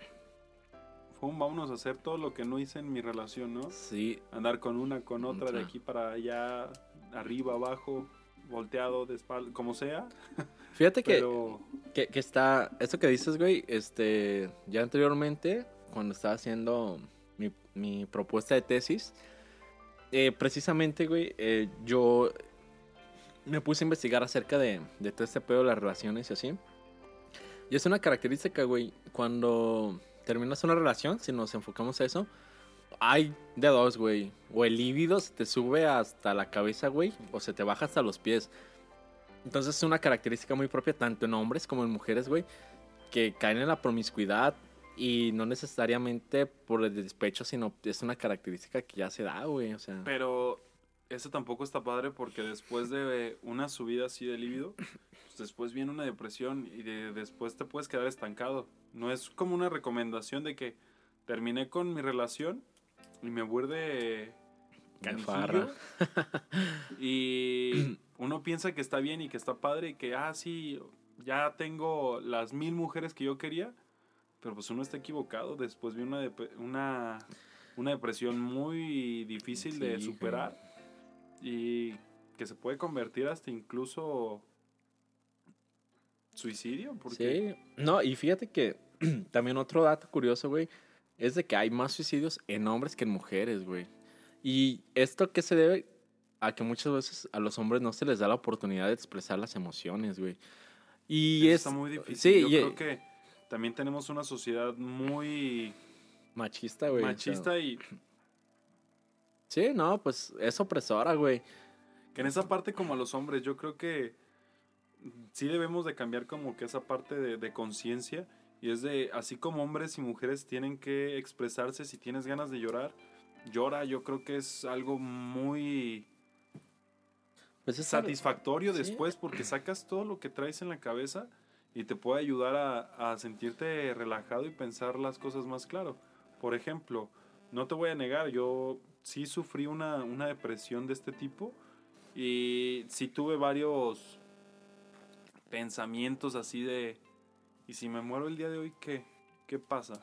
Speaker 1: fue un vámonos a hacer todo lo que no hice en mi relación, ¿no?
Speaker 2: Sí,
Speaker 1: Andar con una, con otra, de aquí para allá, arriba, abajo, volteado, de espalda, como sea.
Speaker 2: fíjate que, que, que está, esto que dices, güey, este, ya anteriormente, cuando estaba haciendo mi, mi propuesta de tesis, eh, precisamente, güey, eh, yo me puse a investigar acerca de, todo este pedo de las relaciones y así. Y es una característica, güey, cuando terminas una relación, si nos enfocamos a eso, hay de dos, güey. O el líbido se te sube hasta la cabeza, güey, o se te baja hasta los pies. Entonces es una característica muy propia tanto en hombres como en mujeres, güey, que caen en la promiscuidad y no necesariamente por el despecho, sino es una característica que ya se da, güey, o sea.
Speaker 1: Pero eso tampoco está padre porque después de una subida así de líbido, pues después viene una depresión y de- después te puedes quedar estancado. No es como una recomendación de que terminé con mi relación y me vuelve
Speaker 2: De
Speaker 1: canijillo
Speaker 2: farra.
Speaker 1: y uno piensa que está bien y que está padre y que, ah, sí, ya tengo las mil mujeres que yo quería, pero pues uno está equivocado. Después vi una, dep- una, una depresión muy difícil de
Speaker 2: Sí,
Speaker 1: superar y que se puede convertir hasta incluso suicidio. Porque
Speaker 2: Sí, no, y fíjate que también otro dato curioso, güey, es de que hay más suicidios en hombres que en mujeres, güey. Y esto que se debe a que muchas veces a los hombres no se les da la oportunidad de expresar las emociones, güey. Y
Speaker 1: eso
Speaker 2: es
Speaker 1: está muy difícil.
Speaker 2: Sí,
Speaker 1: Yo
Speaker 2: y-
Speaker 1: creo que también tenemos una sociedad muy
Speaker 2: machista, güey. o sea,
Speaker 1: machista y
Speaker 2: sí, no, pues es opresora, güey.
Speaker 1: que en esa parte como a los hombres yo creo que sí debemos de cambiar como que esa parte de, de conciencia y es de así como hombres y mujeres tienen que expresarse si tienes ganas de llorar llora yo creo que es algo muy
Speaker 2: Pues es algo-
Speaker 1: satisfactorio
Speaker 2: sí.
Speaker 1: después porque sacas todo lo que traes en la cabeza y te puede ayudar a, a sentirte relajado y pensar las cosas más claro. Por ejemplo, no te voy a negar, yo sí sufrí una, una depresión de este tipo y sí tuve varios pensamientos así de, ¿y si me muero el día de hoy qué? ¿Qué pasa?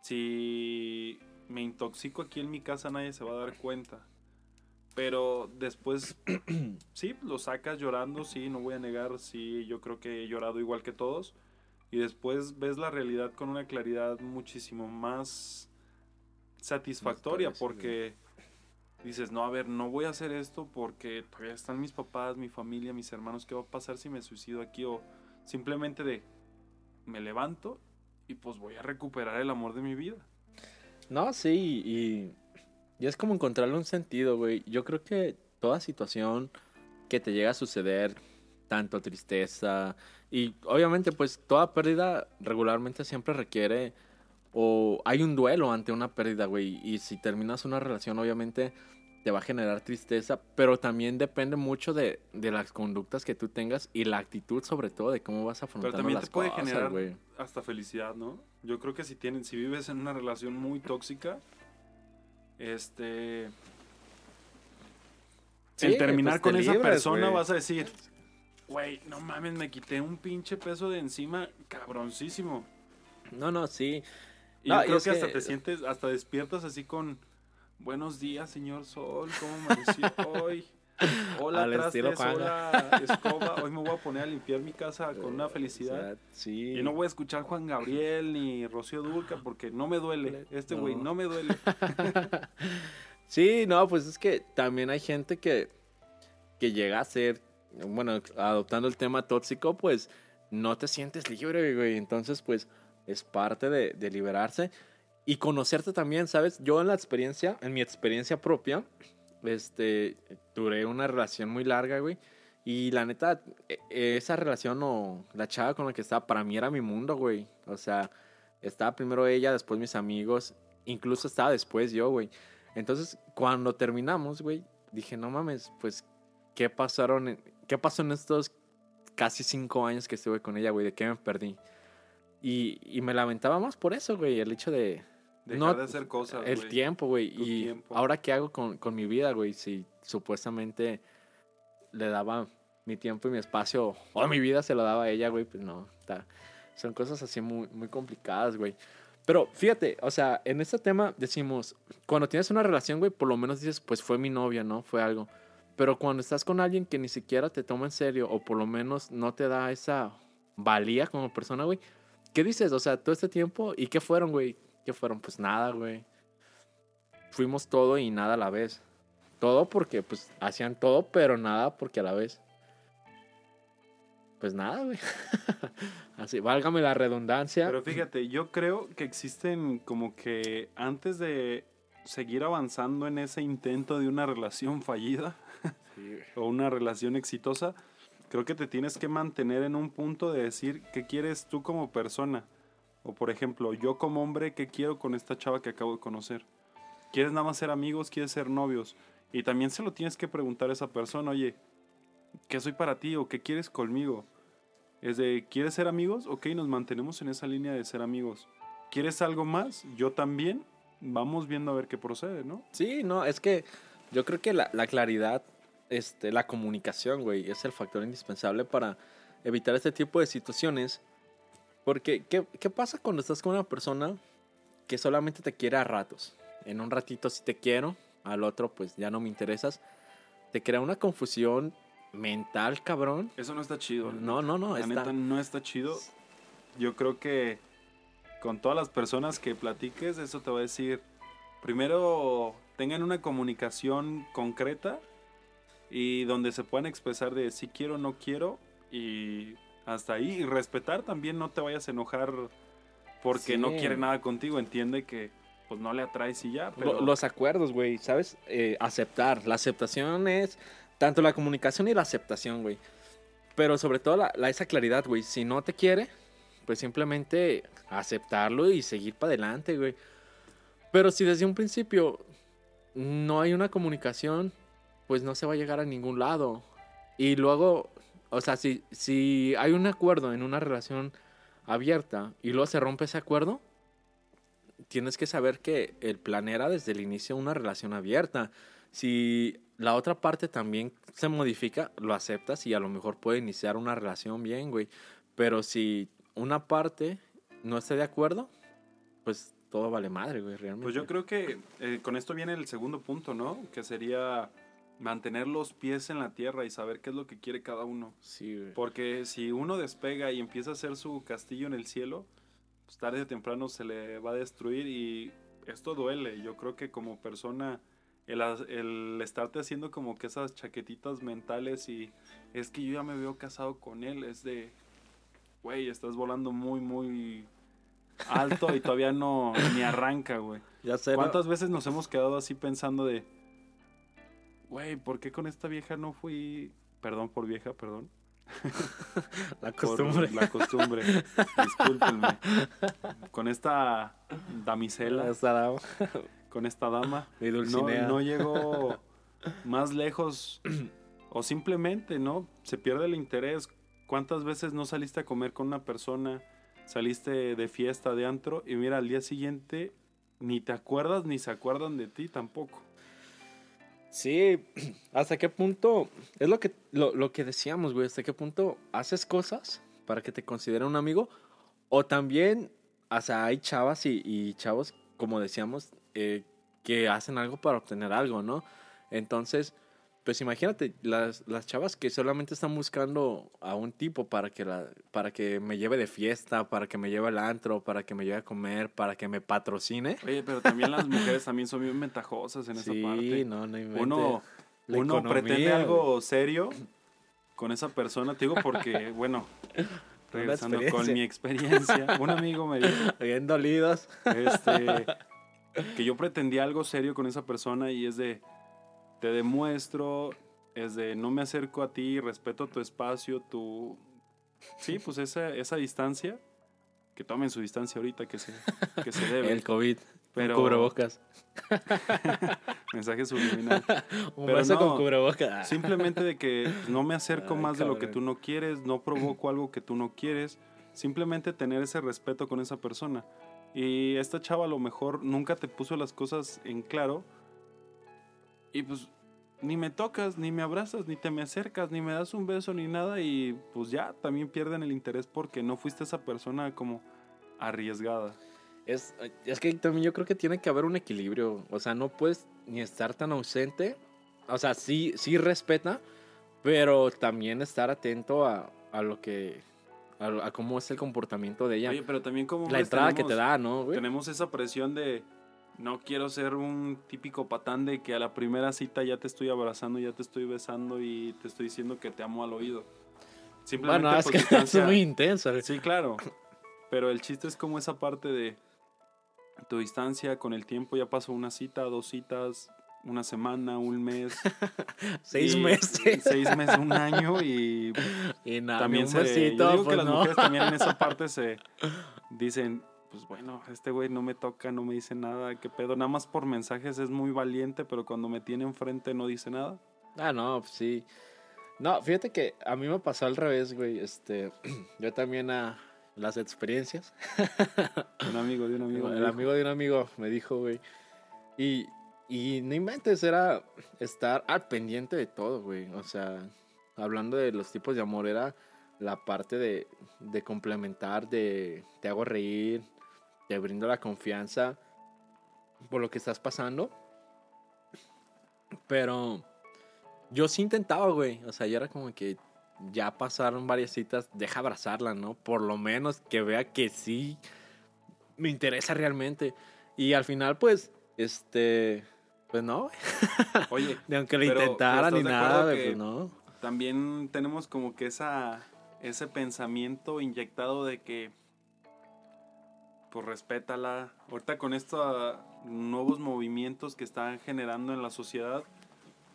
Speaker 1: Si me intoxico aquí en mi casa nadie se va a dar cuenta. Pero después, sí, lo sacas llorando, sí, no voy a negar, sí, yo creo que he llorado igual que todos. Y después ves la realidad con una claridad muchísimo más satisfactoria porque dices, no, a ver, no voy a hacer esto porque todavía están mis papás, mi familia, mis hermanos, ¿qué va a pasar si me suicido aquí? O simplemente de, me levanto y pues voy a recuperar el amor de mi vida.
Speaker 2: No, sí, y, es como encontrarle un sentido, güey. Yo creo que toda situación que te llega a suceder, tanto tristeza, y obviamente pues toda pérdida regularmente siempre requiere o hay un duelo ante una pérdida, güey. Y si terminas una relación, obviamente te va a generar tristeza, pero también depende mucho de, de las conductas que tú tengas y la actitud sobre todo de cómo vas afrontando
Speaker 1: también
Speaker 2: las
Speaker 1: te puede
Speaker 2: cosas,
Speaker 1: generar hasta felicidad, ¿no? Yo creo que si tienen, si vives en una relación muy tóxica, este,
Speaker 2: Sí,
Speaker 1: el terminar
Speaker 2: pues,
Speaker 1: con esa persona vas a decir, güey, no mames, me quité un pinche peso de encima, cabroncísimo.
Speaker 2: No, no, sí.
Speaker 1: Y
Speaker 2: No,
Speaker 1: yo
Speaker 2: y
Speaker 1: creo que hasta
Speaker 2: que-
Speaker 1: te sientes, hasta despiertas así con, buenos días, señor Sol, ¿cómo amaneció hoy? Hola,
Speaker 2: Al
Speaker 1: trastes, hola, escoba, hoy me voy a poner a limpiar mi casa con una felicidad.
Speaker 2: sí.
Speaker 1: Y no voy a escuchar Juan Gabriel ni Rocío Dulca porque no me duele. Este güey
Speaker 2: No.
Speaker 1: no me duele.
Speaker 2: Sí, no, pues es que también hay gente que, que llega a ser, bueno, adoptando el tema tóxico, pues no te sientes libre, güey. Entonces, pues es parte de, de liberarse y conocerte también, ¿sabes? Yo en la experiencia, en mi experiencia propia, este, duré una relación muy larga, güey. Y la neta, e- esa relación o la chava con la que estaba, para mí era mi mundo, güey. O sea, estaba primero ella, después mis amigos, incluso estaba después yo, güey. Entonces, cuando terminamos, güey, dije, no mames, pues, ¿qué pasaron? ¿Qué pasó en estos casi cinco años que estuve con ella, güey? ¿De qué me perdí? Y, y me lamentaba más por eso, güey, el hecho de...
Speaker 1: Dejar
Speaker 2: No,
Speaker 1: de hacer cosas.
Speaker 2: el
Speaker 1: güey.
Speaker 2: tiempo, güey.
Speaker 1: Tu
Speaker 2: Y
Speaker 1: tiempo.
Speaker 2: ahora, ¿qué hago con, con mi vida, güey? Si supuestamente le daba mi tiempo y mi espacio, o mi vida se lo daba a ella, güey, pues no. está- son cosas así muy, muy complicadas, güey. Pero fíjate, o sea, en este tema decimos, cuando tienes una relación, güey, por lo menos dices, pues fue mi novia, ¿no? Fue algo. Pero cuando estás con alguien que ni siquiera te toma en serio, o por lo menos no te da esa valía como persona, güey, ¿qué dices? O sea, todo este tiempo, ¿y qué fueron, güey? ¿Qué fueron? Pues nada, güey. Fuimos todo y nada a la vez. Todo porque, pues, hacían todo, pero nada porque a la vez. Pues nada, güey. Así, válgame la redundancia.
Speaker 1: Pero fíjate, yo creo que existen como que antes de seguir avanzando en ese intento de una relación fallida o una relación exitosa, creo que te tienes que mantener en un punto de decir qué quieres tú como persona. O por ejemplo, yo como hombre, ¿qué quiero con esta chava que acabo de conocer? ¿Quieres nada más ser amigos? ¿Quieres ser novios? Y también se lo tienes que preguntar a esa persona, oye, ¿qué soy para ti o qué quieres conmigo? Es de, ¿quieres ser amigos? Ok, nos mantenemos en esa línea de ser amigos. ¿Quieres algo más? Yo también. Vamos viendo a ver qué procede, ¿no?
Speaker 2: Sí, no, es que yo creo que la, la claridad, este, la comunicación, güey, es el factor indispensable para evitar este tipo de situaciones Porque, ¿qué, ¿qué pasa cuando estás con una persona que solamente te quiere a ratos? En un ratito sí te quiero, al otro pues ya no me interesas. Te crea una confusión mental, cabrón.
Speaker 1: Eso no está chido.
Speaker 2: No, no, no.
Speaker 1: La
Speaker 2: está-
Speaker 1: neta no está chido. Yo creo que con todas las personas que platiques, eso te va a decir, primero tengan una comunicación concreta y donde se puedan expresar de si quiero o no quiero y hasta ahí. Y respetar también, no te vayas a enojar porque
Speaker 2: Sí.
Speaker 1: no quiere nada contigo. Entiende que pues no le atraes y ya. Pero
Speaker 2: Lo- Los acuerdos, güey, ¿sabes? Eh, aceptar. La aceptación es tanto la comunicación y la aceptación, güey. Pero sobre todo la, la- esa claridad, güey. Si no te quiere, pues simplemente aceptarlo y seguir para adelante, güey. Pero si desde un principio no hay una comunicación, pues no se va a llegar a ningún lado. Y luego, o sea, si, si hay un acuerdo en una relación abierta y luego se rompe ese acuerdo, tienes que saber que el plan era desde el inicio una relación abierta. Si la otra parte también se modifica, lo aceptas y a lo mejor puede iniciar una relación bien, güey. Pero si una parte no está de acuerdo, pues todo vale madre, güey, realmente.
Speaker 1: Pues yo creo que eh, con esto viene el segundo punto, ¿no? Que sería mantener los pies en la tierra y saber qué es lo que quiere cada uno.
Speaker 2: Sí, güey.
Speaker 1: Porque si uno despega y empieza a hacer su castillo en el cielo, pues tarde o temprano se le va a destruir y esto duele. Yo creo que como persona, el, el estarte haciendo como que esas chaquetitas mentales y es que yo ya me veo casado con él, es de, güey, estás volando muy, muy alto y todavía no, ni arranca, güey.
Speaker 2: Ya sé.
Speaker 1: ¿Cuántas veces nos hemos quedado así pensando de, güey, ¿por qué con esta vieja no fui... Perdón por vieja, perdón.
Speaker 2: la
Speaker 1: por
Speaker 2: costumbre.
Speaker 1: la costumbre. Discúlpenme. Con esta damisela,
Speaker 2: dama.
Speaker 1: con esta dama, no, no llegó más lejos o simplemente, ¿no? Se pierde el interés. ¿Cuántas veces no saliste a comer con una persona, saliste de fiesta, de antro y mira, al día siguiente ni te acuerdas ni se acuerdan de ti tampoco?
Speaker 2: Sí, ¿hasta qué punto? Es lo que, lo, lo que decíamos, güey. ¿Hasta qué punto haces cosas para que te consideren un amigo? O también, o sea, hay chavas y, y chavos, como decíamos, eh, que hacen algo para obtener algo, ¿no? Entonces, pues imagínate, las, las chavas que solamente están buscando a un tipo para que, la, para que me lleve de fiesta, para que me lleve al antro, para que me lleve a comer, para que me patrocine.
Speaker 1: Oye, pero también las mujeres también son bien ventajosas en esa
Speaker 2: Sí,
Speaker 1: parte.
Speaker 2: no, no inventes.
Speaker 1: uno,
Speaker 2: La
Speaker 1: uno
Speaker 2: economía,
Speaker 1: pretende algo serio con esa persona, te digo porque, bueno, regresando con mi experiencia, un amigo me dijo
Speaker 2: Bien dolidos.
Speaker 1: este, que yo pretendía algo serio con esa persona y es de, te demuestro, es de, no me acerco a ti, respeto tu espacio, tu... Sí, pues esa, esa distancia, que tomen su distancia ahorita que se, que se debe.
Speaker 2: El COVID.
Speaker 1: Pero-
Speaker 2: cubrebocas.
Speaker 1: Mensaje subliminal.
Speaker 2: Un
Speaker 1: Pero no,
Speaker 2: con cubrebocas.
Speaker 1: Simplemente de que no me acerco
Speaker 2: Ay,
Speaker 1: más de lo que
Speaker 2: cabrón.
Speaker 1: tú no quieres, no provoco algo que tú no quieres. Simplemente tener ese respeto con esa persona. Y esta chava a lo mejor nunca te puso las cosas en claro. Y pues ni me tocas, ni me abrazas, ni te me acercas, ni me das un beso, ni nada. Y pues ya, también pierden el interés porque no fuiste esa persona como arriesgada.
Speaker 2: Es, es que también yo creo que tiene que haber un equilibrio. O sea, no puedes ni estar tan ausente. O sea, sí, sí respeta, pero también estar atento a, a lo que. A, a cómo es el comportamiento de ella.
Speaker 1: Oye, pero también como
Speaker 2: la entrada que
Speaker 1: tenemos-
Speaker 2: te da, ¿no, güey?
Speaker 1: Tenemos esa presión de no quiero ser un típico patán de que a la primera cita ya te estoy abrazando, ya te estoy besando y te estoy diciendo que te amo al oído. Simplemente
Speaker 2: Bueno, es
Speaker 1: por
Speaker 2: que es muy intenso. güey.
Speaker 1: Sí, claro. Pero el chiste es como esa parte de tu distancia con el tiempo ya pasó una cita, dos citas, una semana, un mes,
Speaker 2: Seis
Speaker 1: y-
Speaker 2: meses.
Speaker 1: seis meses, un año y
Speaker 2: Y nada,
Speaker 1: también
Speaker 2: un
Speaker 1: se,
Speaker 2: besito,
Speaker 1: yo digo
Speaker 2: pues
Speaker 1: que las
Speaker 2: no.
Speaker 1: mujeres también en esa parte se dicen, pues bueno, este güey no me toca, no me dice nada, qué pedo, nada más por mensajes es muy valiente, pero cuando me tiene enfrente no dice nada.
Speaker 2: Ah, no, pues sí. No, fíjate que a mí me pasó al revés, güey. Este, yo también a las experiencias.
Speaker 1: Un amigo de un amigo.
Speaker 2: el amigo de un amigo me dijo, güey. Y, y no inventes, era estar al pendiente de todo, güey. O sea, hablando de los tipos de amor, era la parte de, de complementar, de te hago reír, te brindo la confianza por lo que estás pasando. Pero yo sí intentaba, güey. O sea, yo era como que ya pasaron varias citas, deja abrazarla, ¿no? Por lo menos que vea que sí me interesa realmente. Y al final, pues, este, pues no.
Speaker 1: Oye,
Speaker 2: Ni aunque lo intentara
Speaker 1: ¿estás
Speaker 2: ni
Speaker 1: de
Speaker 2: nada, pues no.
Speaker 1: también tenemos como que esa ese pensamiento inyectado de que pues respétala. Ahorita con estos nuevos movimientos que están generando en la sociedad,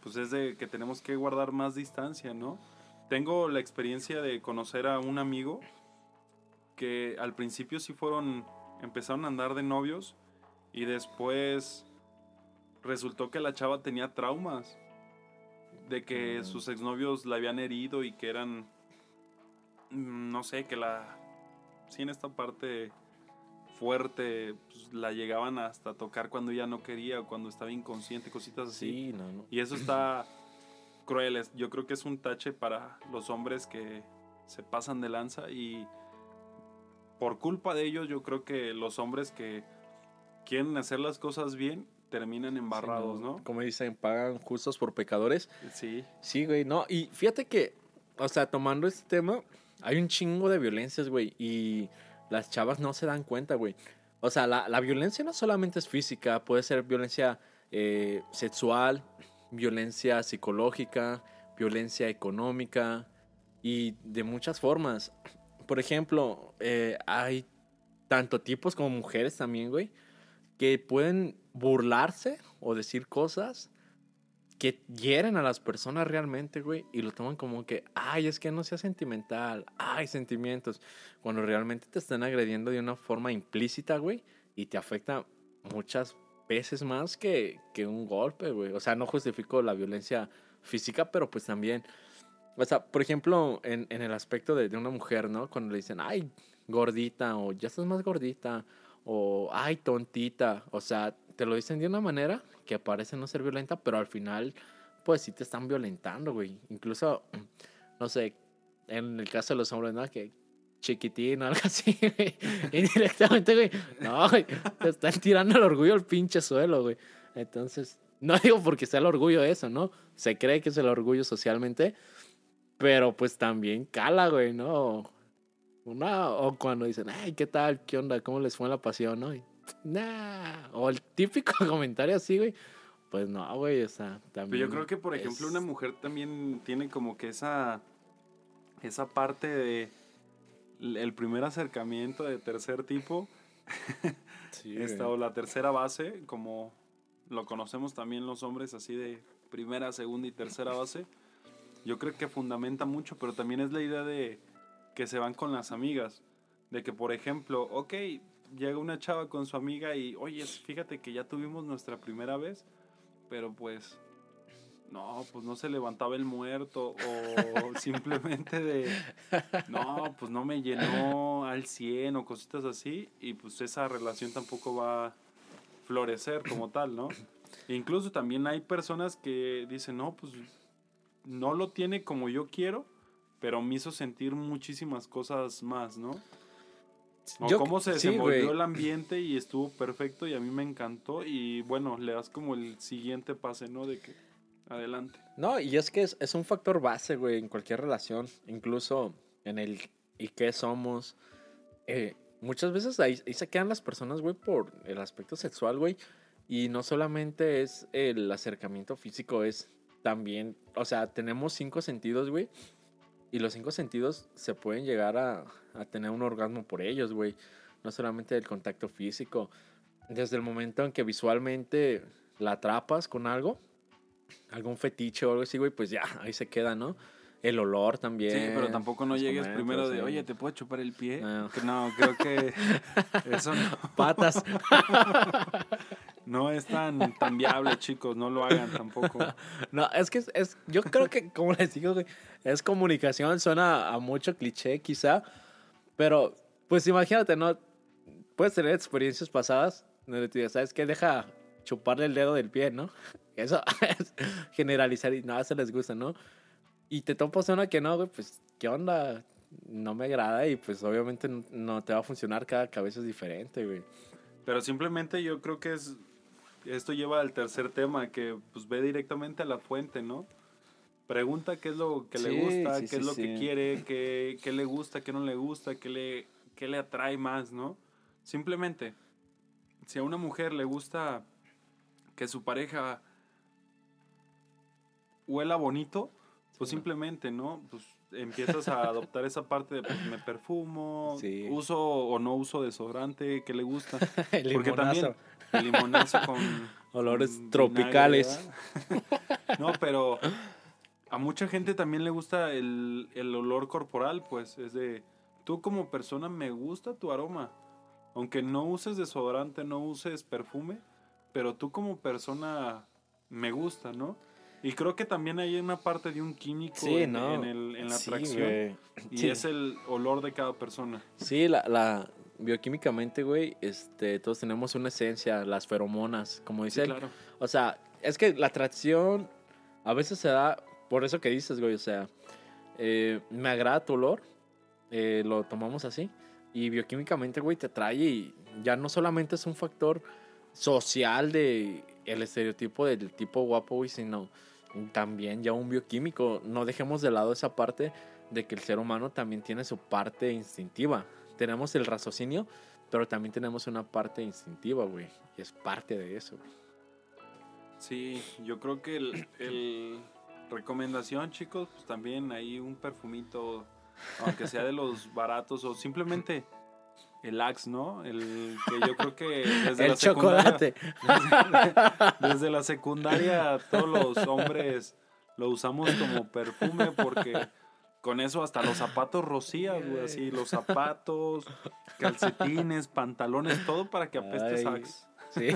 Speaker 1: pues es de que tenemos que guardar más distancia, ¿no? Tengo la experiencia de conocer a un amigo que al principio sí fueron empezaron a andar de novios y después resultó que la chava tenía traumas de que
Speaker 2: Mm.
Speaker 1: sus exnovios la habían herido y que eran mm, no sé, que la sí en esta parte fuerte pues, la llegaban hasta tocar cuando ella no quería o cuando estaba inconsciente, cositas así.
Speaker 2: Sí, no, no.
Speaker 1: Y eso está cruel. Yo creo que es un tache para los hombres que se pasan de lanza y por culpa de ellos yo creo que los hombres que quieren hacer las cosas bien terminan embarrados,
Speaker 2: Sí,
Speaker 1: ¿no?
Speaker 2: Como dicen, pagan justos por pecadores.
Speaker 1: Sí.
Speaker 2: Sí, güey, no. Y fíjate que, o sea, tomando este tema, hay un chingo de violencias, güey. Y las chavas no se dan cuenta, güey. O sea, la, la violencia no solamente es física, puede ser violencia eh, sexual, violencia psicológica, violencia económica y de muchas formas. Por ejemplo, eh, hay tanto tipos como mujeres también, güey, que pueden burlarse o decir cosas que hieren a las personas realmente, güey, y lo toman como que, ay, es que no sea sentimental, ay, sentimientos, cuando realmente te están agrediendo de una forma implícita, güey, y te afecta muchas veces más que, que un golpe, güey. O sea, no justifico la violencia física, pero pues también, o sea, por ejemplo, en, en el aspecto de, de una mujer, ¿no? Cuando le dicen, ay, gordita, o ya estás más gordita, o ay, tontita, o sea, te lo dicen de una manera que parece no ser violenta, pero al final, pues sí te están violentando, güey. Incluso, no sé, en el caso de los hombres, ¿no? Que chiquitín o algo así, güey. Indirectamente, güey. No, güey. Te están tirando el orgullo al pinche suelo, güey. Entonces, no digo porque sea el orgullo eso, ¿no? Se cree que es el orgullo socialmente, pero pues también cala, güey, ¿no? Una, o cuando dicen, ay, ¿qué tal? ¿Qué onda? ¿Cómo les fue la pasión, no? Nah. O el típico comentario así, güey. Pues no, güey, o sea, también.
Speaker 1: Pero yo creo que, por ejemplo, una mujer también tiene como que esa, esa parte de el primer acercamiento de tercer tipo,
Speaker 2: Sí,
Speaker 1: esta, o la tercera base, como lo conocemos también los hombres, así de primera, segunda y tercera base. Yo creo que fundamenta mucho, pero también es la idea de que se van con las amigas. De que, por ejemplo, ok, llega una chava con su amiga y, oye, fíjate que ya tuvimos nuestra primera vez, pero pues, no, pues no se levantaba el muerto o simplemente de, no, pues no me llenó al 100 o cositas así y pues esa relación tampoco va a florecer como tal, ¿no? Incluso también hay personas que dicen, no, pues no lo tiene como yo quiero, pero me hizo sentir muchísimas cosas más, ¿no? O
Speaker 2: Yo-
Speaker 1: cómo se
Speaker 2: sí,
Speaker 1: desenvolvió
Speaker 2: güey.
Speaker 1: el ambiente y estuvo perfecto y a mí me encantó y bueno, le das como el siguiente pase, ¿no? De que adelante.
Speaker 2: No, y es que es, es un factor base, güey, en cualquier relación, incluso en el y qué somos. Eh, muchas veces ahí, ahí se quedan las personas, güey, por el aspecto sexual, güey. Y no solamente es el acercamiento físico, es también, o sea, tenemos cinco sentidos, güey. Y los cinco sentidos se pueden llegar a, a tener un orgasmo por ellos, güey. No solamente el contacto físico. Desde el momento en que visualmente la atrapas con algo, algún fetiche o algo así, güey, pues ya, ahí se queda, ¿no? El olor también.
Speaker 1: Sí, pero tampoco no llegues
Speaker 2: momentos,
Speaker 1: primero de, oye, ¿te puedo chupar el pie?
Speaker 2: No.
Speaker 1: No, creo que eso no,
Speaker 2: Patas.
Speaker 1: no es tan, tan viable, chicos, no lo hagan tampoco.
Speaker 2: No, es que es, yo creo que, como les digo, es comunicación, suena a mucho cliché quizá, pero pues imagínate, ¿no? Puedes tener experiencias pasadas donde te digas, ¿sabes qué? Deja chuparle el dedo del pie, ¿no? Eso es generalizar y no, eso les gusta, ¿no? Y te topas una que no, güey, pues, ¿qué onda? no me agrada y pues obviamente no te va a funcionar, cada cabeza es diferente, güey.
Speaker 1: Pero simplemente yo creo que es esto lleva al tercer tema, que pues ve directamente a la fuente, ¿no? Pregunta qué es lo que le gusta,
Speaker 2: sí,
Speaker 1: qué
Speaker 2: sí,
Speaker 1: es lo que quiere, qué, qué le gusta, qué no le gusta, qué le, qué le atrae más, ¿no? Simplemente, si a una mujer le gusta que su pareja huela bonito, pues simplemente, ¿no? Pues empiezas a adoptar esa parte de pues, me perfumo,
Speaker 2: Sí.
Speaker 1: uso o no uso desodorante, qué le gusta.
Speaker 2: El
Speaker 1: Porque también
Speaker 2: limonazo.
Speaker 1: el limonazo con
Speaker 2: Olores
Speaker 1: con
Speaker 2: tropicales.
Speaker 1: no, pero a mucha gente también le gusta el, el olor corporal, pues es de tú como persona me gusta tu aroma. Aunque no uses desodorante, no uses perfume, pero tú como persona me gusta, ¿no? Y creo que también hay una parte de un químico
Speaker 2: Sí,
Speaker 1: en,
Speaker 2: ¿no?
Speaker 1: en el- en la
Speaker 2: Sí,
Speaker 1: atracción.
Speaker 2: güey.
Speaker 1: y
Speaker 2: Sí.
Speaker 1: es el olor de cada persona.
Speaker 2: Sí, la, la bioquímicamente, güey, este, todos tenemos una esencia, las feromonas, como dice él.
Speaker 1: claro.
Speaker 2: O sea, es que la atracción a veces se da por eso que dices, güey. O sea, eh, me agrada tu olor, eh, lo tomamos así. Y bioquímicamente, güey, te atrae y ya no solamente es un factor social de el estereotipo del tipo guapo, güey, sino también ya un bioquímico. No dejemos de lado esa parte de que el ser humano también tiene su parte instintiva. Tenemos el raciocinio, pero también tenemos una parte instintiva, güey. Y es parte de eso.
Speaker 1: Sí, yo creo que el, el recomendación, chicos, pues también hay un perfumito, aunque sea de los baratos o simplemente el Axe, ¿no? El que yo creo que desde
Speaker 2: el
Speaker 1: la secundaria,
Speaker 2: chocolate.
Speaker 1: desde la secundaria todos los hombres lo usamos como perfume porque con eso hasta los zapatos rocías, güey, así los zapatos, calcetines, pantalones, todo para que apestes Axe.
Speaker 2: Sí.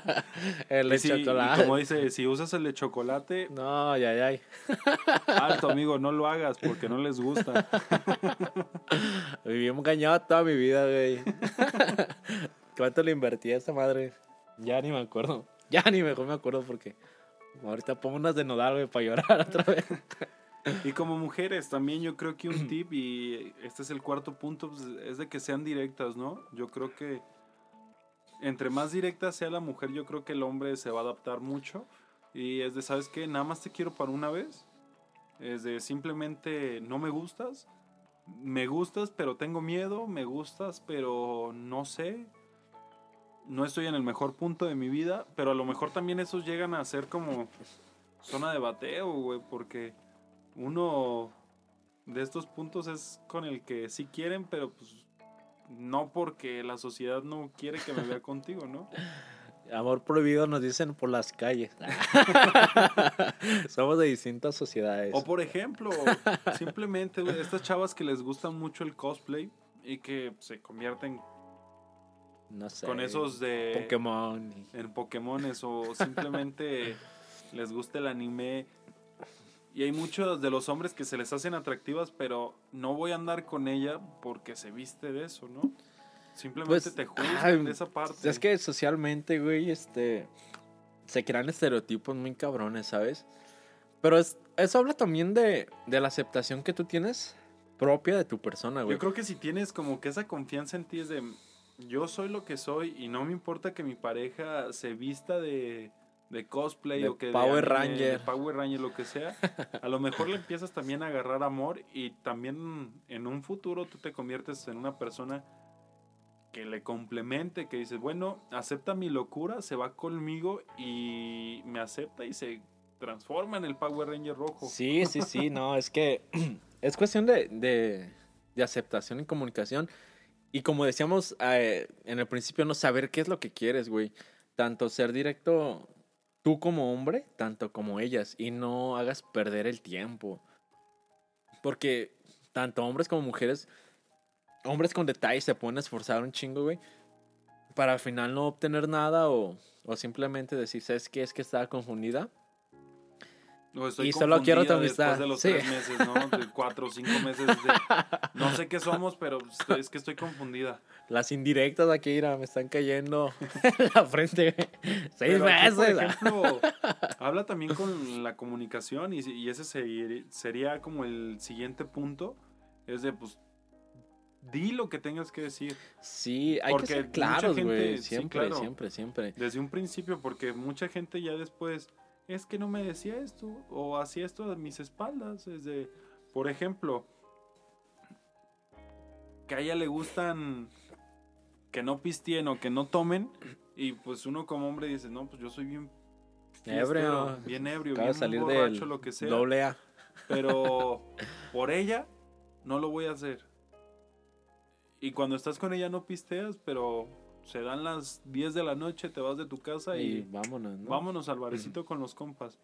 Speaker 2: el de
Speaker 1: si-
Speaker 2: chocolate.
Speaker 1: como dice, si usas el de chocolate,
Speaker 2: No, ay, ay.
Speaker 1: alto amigo, no lo hagas porque no les gusta.
Speaker 2: Viví engañado toda mi vida, güey. ¿Cuánto le invertí a esa madre? Ya ni me acuerdo. Ya ni mejor me acuerdo porque ahorita pongo unas de nodal, güey, para llorar otra vez.
Speaker 1: Y como mujeres, también yo creo que un tip, y este es el cuarto punto, pues, es de que sean directas, ¿no? Yo creo que entre más directa sea la mujer, yo creo que el hombre se va a adaptar mucho. Y es de, ¿sabes qué? Nada más te quiero para una vez. Es de simplemente no me gustas. Me gustas, pero tengo miedo. Me gustas, pero no sé. No estoy en el mejor punto de mi vida. Pero a lo mejor también esos llegan a ser como zona de bateo, güey. Porque uno de estos puntos es con el que sí quieren, pero pues no porque la sociedad no quiere que me vea contigo, ¿no?
Speaker 2: Amor prohibido nos dicen por las calles. Somos de distintas sociedades.
Speaker 1: O por ejemplo, simplemente estas chavas que les gusta mucho el cosplay y que se convierten
Speaker 2: no sé.
Speaker 1: con esos de
Speaker 2: Pokémon. y-
Speaker 1: en Pokémones o simplemente les gusta el anime. Y hay muchos de los hombres que se les hacen atractivas, pero no voy a andar con ella porque se viste de eso, ¿no? Simplemente
Speaker 2: Pues,
Speaker 1: te juzgan de esa parte.
Speaker 2: Es que socialmente, güey, este. Se crean estereotipos muy cabrones, ¿sabes? Pero es, eso habla también de, de la aceptación que tú tienes propia de tu persona, güey.
Speaker 1: Yo creo que si tienes como que esa confianza en ti es de yo soy lo que soy y no me importa que mi pareja se vista de, de cosplay
Speaker 2: De
Speaker 1: o que de
Speaker 2: Power
Speaker 1: anime,
Speaker 2: Ranger.
Speaker 1: de Power Ranger, lo que sea. A lo mejor le empiezas también a agarrar amor y también en un futuro tú te conviertes en una persona que le complemente, que dices, bueno, acepta mi locura, se va conmigo y me acepta y se transforma en el Power Ranger rojo.
Speaker 2: Sí, sí, sí, no, es que es cuestión de, de, de aceptación y comunicación. Y como decíamos eh, en el principio, no saber qué es lo que quieres, güey. Tanto ser directo tú como hombre, tanto como ellas. Y no hagas perder el tiempo. Porque tanto hombres como mujeres, hombres con detalles se pueden esforzar un chingo, güey. Para al final no obtener nada o, o simplemente decir, ¿sabes qué? Es que estaba confundida.
Speaker 1: No, estoy
Speaker 2: Y solo quiero tu amistad.
Speaker 1: Después de los
Speaker 2: Sí.
Speaker 1: tres meses, ¿no? De cuatro o cinco meses. de- no sé qué somos, pero estoy- es que estoy confundida.
Speaker 2: Las indirectas aquí, mira, me están cayendo en la frente. Seis
Speaker 1: Pero aquí, por
Speaker 2: meses.
Speaker 1: ejemplo, habla también con la comunicación y, y ese se- sería como el siguiente punto. es de, pues, di lo que tengas que decir.
Speaker 2: Sí, hay
Speaker 1: Porque
Speaker 2: que ser claros, güey.
Speaker 1: sí,
Speaker 2: Siempre,
Speaker 1: claro.
Speaker 2: siempre, siempre.
Speaker 1: Desde un principio, porque mucha gente ya después, es que no me decía esto, o hacía esto a mis espaldas. Es de, por ejemplo, que a ella le gustan que no pisteen o que no tomen, y pues uno como hombre dice, no, pues yo soy bien
Speaker 2: Ebrio.
Speaker 1: bien ebrio,
Speaker 2: Acaba
Speaker 1: bien
Speaker 2: salir
Speaker 1: borracho,
Speaker 2: del
Speaker 1: lo que sea.
Speaker 2: doble A.
Speaker 1: Pero por ella no lo voy a hacer. Y cuando estás con ella no pisteas, pero se dan las 10 de la noche, te vas de tu casa
Speaker 2: Y
Speaker 1: y,
Speaker 2: vámonos, ¿no?
Speaker 1: vámonos al barecito con los compas.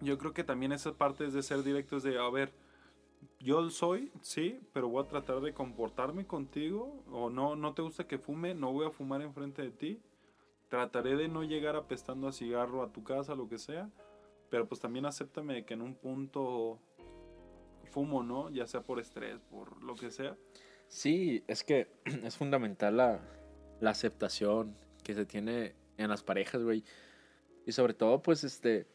Speaker 1: Yo creo que también esa parte es de ser directo, es de, a ver, yo soy, sí, pero voy a tratar de comportarme contigo, o no, no te gusta que fume, no voy a fumar enfrente de ti. Trataré de no llegar apestando a cigarro a tu casa, lo que sea, pero pues también acéptame de que en un punto fumo, ¿no? Ya sea por estrés, por lo que sea.
Speaker 2: Sí, es que es fundamental la, la aceptación que se tiene en las parejas, güey. Y sobre todo, pues, este...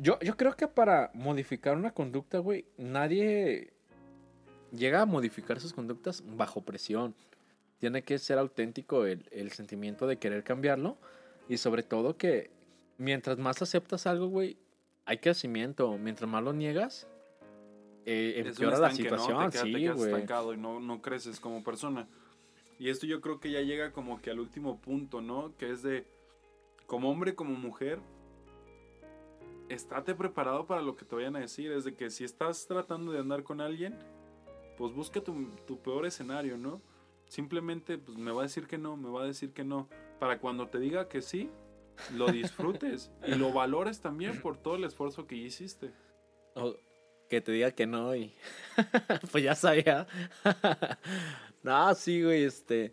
Speaker 2: Yo, yo creo que para modificar una conducta, güey, nadie llega a modificar sus conductas bajo presión. Tiene que ser auténtico el, el sentimiento de querer cambiarlo. Y sobre todo que mientras más aceptas algo, güey, hay crecimiento. Mientras más lo niegas, eh, empeora la
Speaker 1: estanque, ¿no?
Speaker 2: situación.
Speaker 1: Te quedas, te
Speaker 2: sí,
Speaker 1: quedas estancado y no, no creces como persona. Y esto yo creo que ya llega como que al último punto, ¿no? Que es de, como hombre, como mujer, estate preparado para lo que te vayan a decir. Es de que si estás tratando de andar con alguien, pues busca tu, tu peor escenario, ¿no? Simplemente, pues me va a decir que no, me va a decir que no. Para cuando te diga que sí, lo disfrutes y lo valores también por todo el esfuerzo que hiciste.
Speaker 2: O que te diga que no y... pues ya sabía. No, sí, güey, este...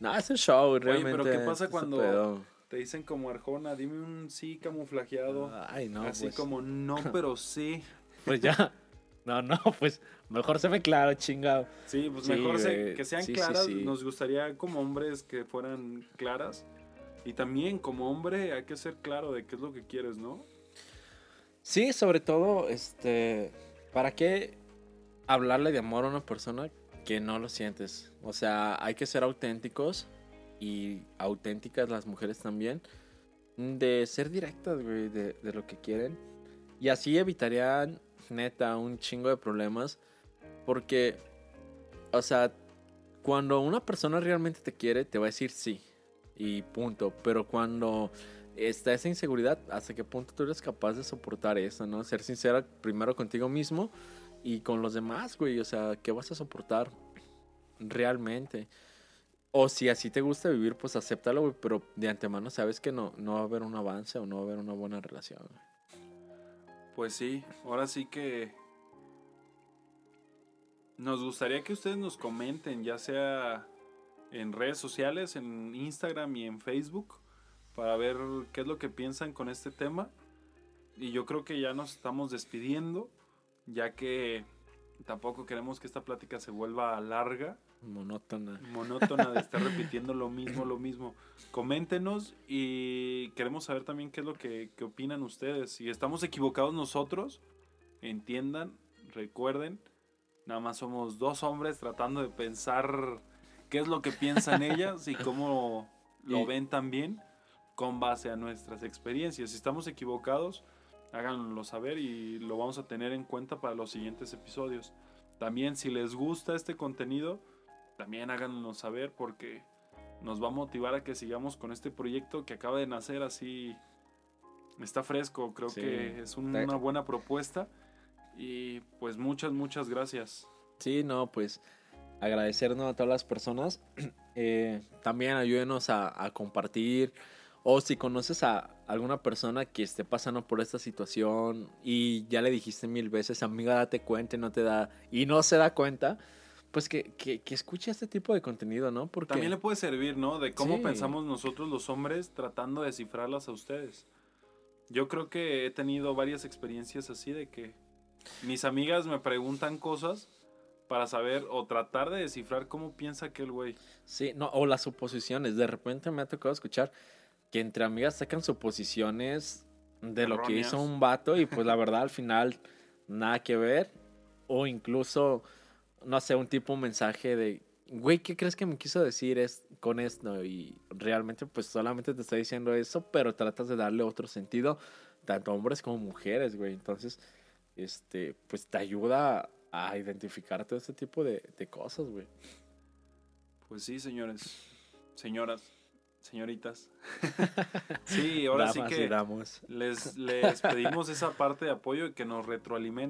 Speaker 2: No, es un show,
Speaker 1: pero
Speaker 2: realmente.
Speaker 1: ¿qué pasa cuando-
Speaker 2: pedo.
Speaker 1: Te dicen como Arjona, dime un sí camuflajeado.
Speaker 2: Ay, no,
Speaker 1: así
Speaker 2: pues,
Speaker 1: como no, pero sí.
Speaker 2: Pues ya... No, no, pues mejor se me claro, chingado.
Speaker 1: Sí, pues
Speaker 2: Sí,
Speaker 1: mejor se-
Speaker 2: güey.
Speaker 1: que sean
Speaker 2: sí,
Speaker 1: claras.
Speaker 2: sí.
Speaker 1: Nos gustaría como hombres que fueran claras. Y también como hombre hay que ser claro de qué es lo que quieres, ¿no?
Speaker 2: Sí, sobre todo, este... ¿Para qué hablarle de amor a una persona que no lo sientes? O sea, hay que ser auténticos y auténticas las mujeres también. De ser directas, güey, de, de lo que quieren. Y así evitarían, neta, un chingo de problemas. Porque, o sea, cuando una persona realmente te quiere, te va a decir sí. Y punto. Pero cuando está esa inseguridad, ¿hasta qué punto tú eres capaz de soportar eso, no? Ser sincera primero contigo mismo y con los demás, güey. O sea, ¿qué vas a soportar realmente? O si así te gusta vivir, pues acéptalo, güey. Pero de antemano sabes que no, no va a haber un avance o no va a haber una buena relación.
Speaker 1: Pues sí, ahora sí que nos gustaría que ustedes nos comenten, ya sea en redes sociales, en Instagram y en Facebook, para ver qué es lo que piensan con este tema. Y yo creo que ya nos estamos despidiendo, ya que tampoco queremos que esta plática se vuelva larga,
Speaker 2: Monótona.
Speaker 1: monótona de estar repitiendo lo mismo, lo mismo. Coméntenos y queremos saber también qué es lo que, que opinan ustedes. Si estamos equivocados nosotros, entiendan, recuerden, nada más somos dos hombres tratando de pensar qué es lo que piensan ellas y cómo lo ven también con base a nuestras experiencias. Si estamos equivocados, háganlo saber y lo vamos a tener en cuenta para los siguientes episodios. También si les gusta este contenido, también háganos saber porque nos va a motivar a que sigamos con este proyecto que acaba de nacer así. Está fresco, creo
Speaker 2: Sí.
Speaker 1: que es una buena propuesta. Y pues muchas, muchas gracias.
Speaker 2: Sí, no, pues agradecernos a todas las personas. Eh, también ayúdenos a, a compartir. O si conoces a alguna persona que esté pasando por esta situación y ya le dijiste mil veces, amiga, date cuenta y no te da, y no se da cuenta, pues que, que, que escuche este tipo de contenido, ¿no? Porque
Speaker 1: También le puede servir, ¿no? De cómo
Speaker 2: Sí.
Speaker 1: pensamos nosotros los hombres tratando de descifrarlas a ustedes. Yo creo que he tenido varias experiencias así de que mis amigas me preguntan cosas para saber o tratar de descifrar cómo piensa aquel güey.
Speaker 2: Sí, no, o las suposiciones. De repente me ha tocado escuchar que entre amigas sacan suposiciones de lo que hizo un vato y pues la verdad al final nada que ver. O incluso no sé, un tipo mensaje de, güey, ¿qué crees que me quiso decir es, con esto? Y realmente pues solamente te está diciendo eso, pero tratas de darle otro sentido, tanto a hombres como mujeres, güey. Entonces, este, pues te ayuda a identificar todo este tipo de, de cosas, güey.
Speaker 1: Pues sí, señores, señoras, señoritas. sí, ahora sí
Speaker 2: Damas
Speaker 1: que les, les pedimos esa parte de apoyo y que nos retroalimenten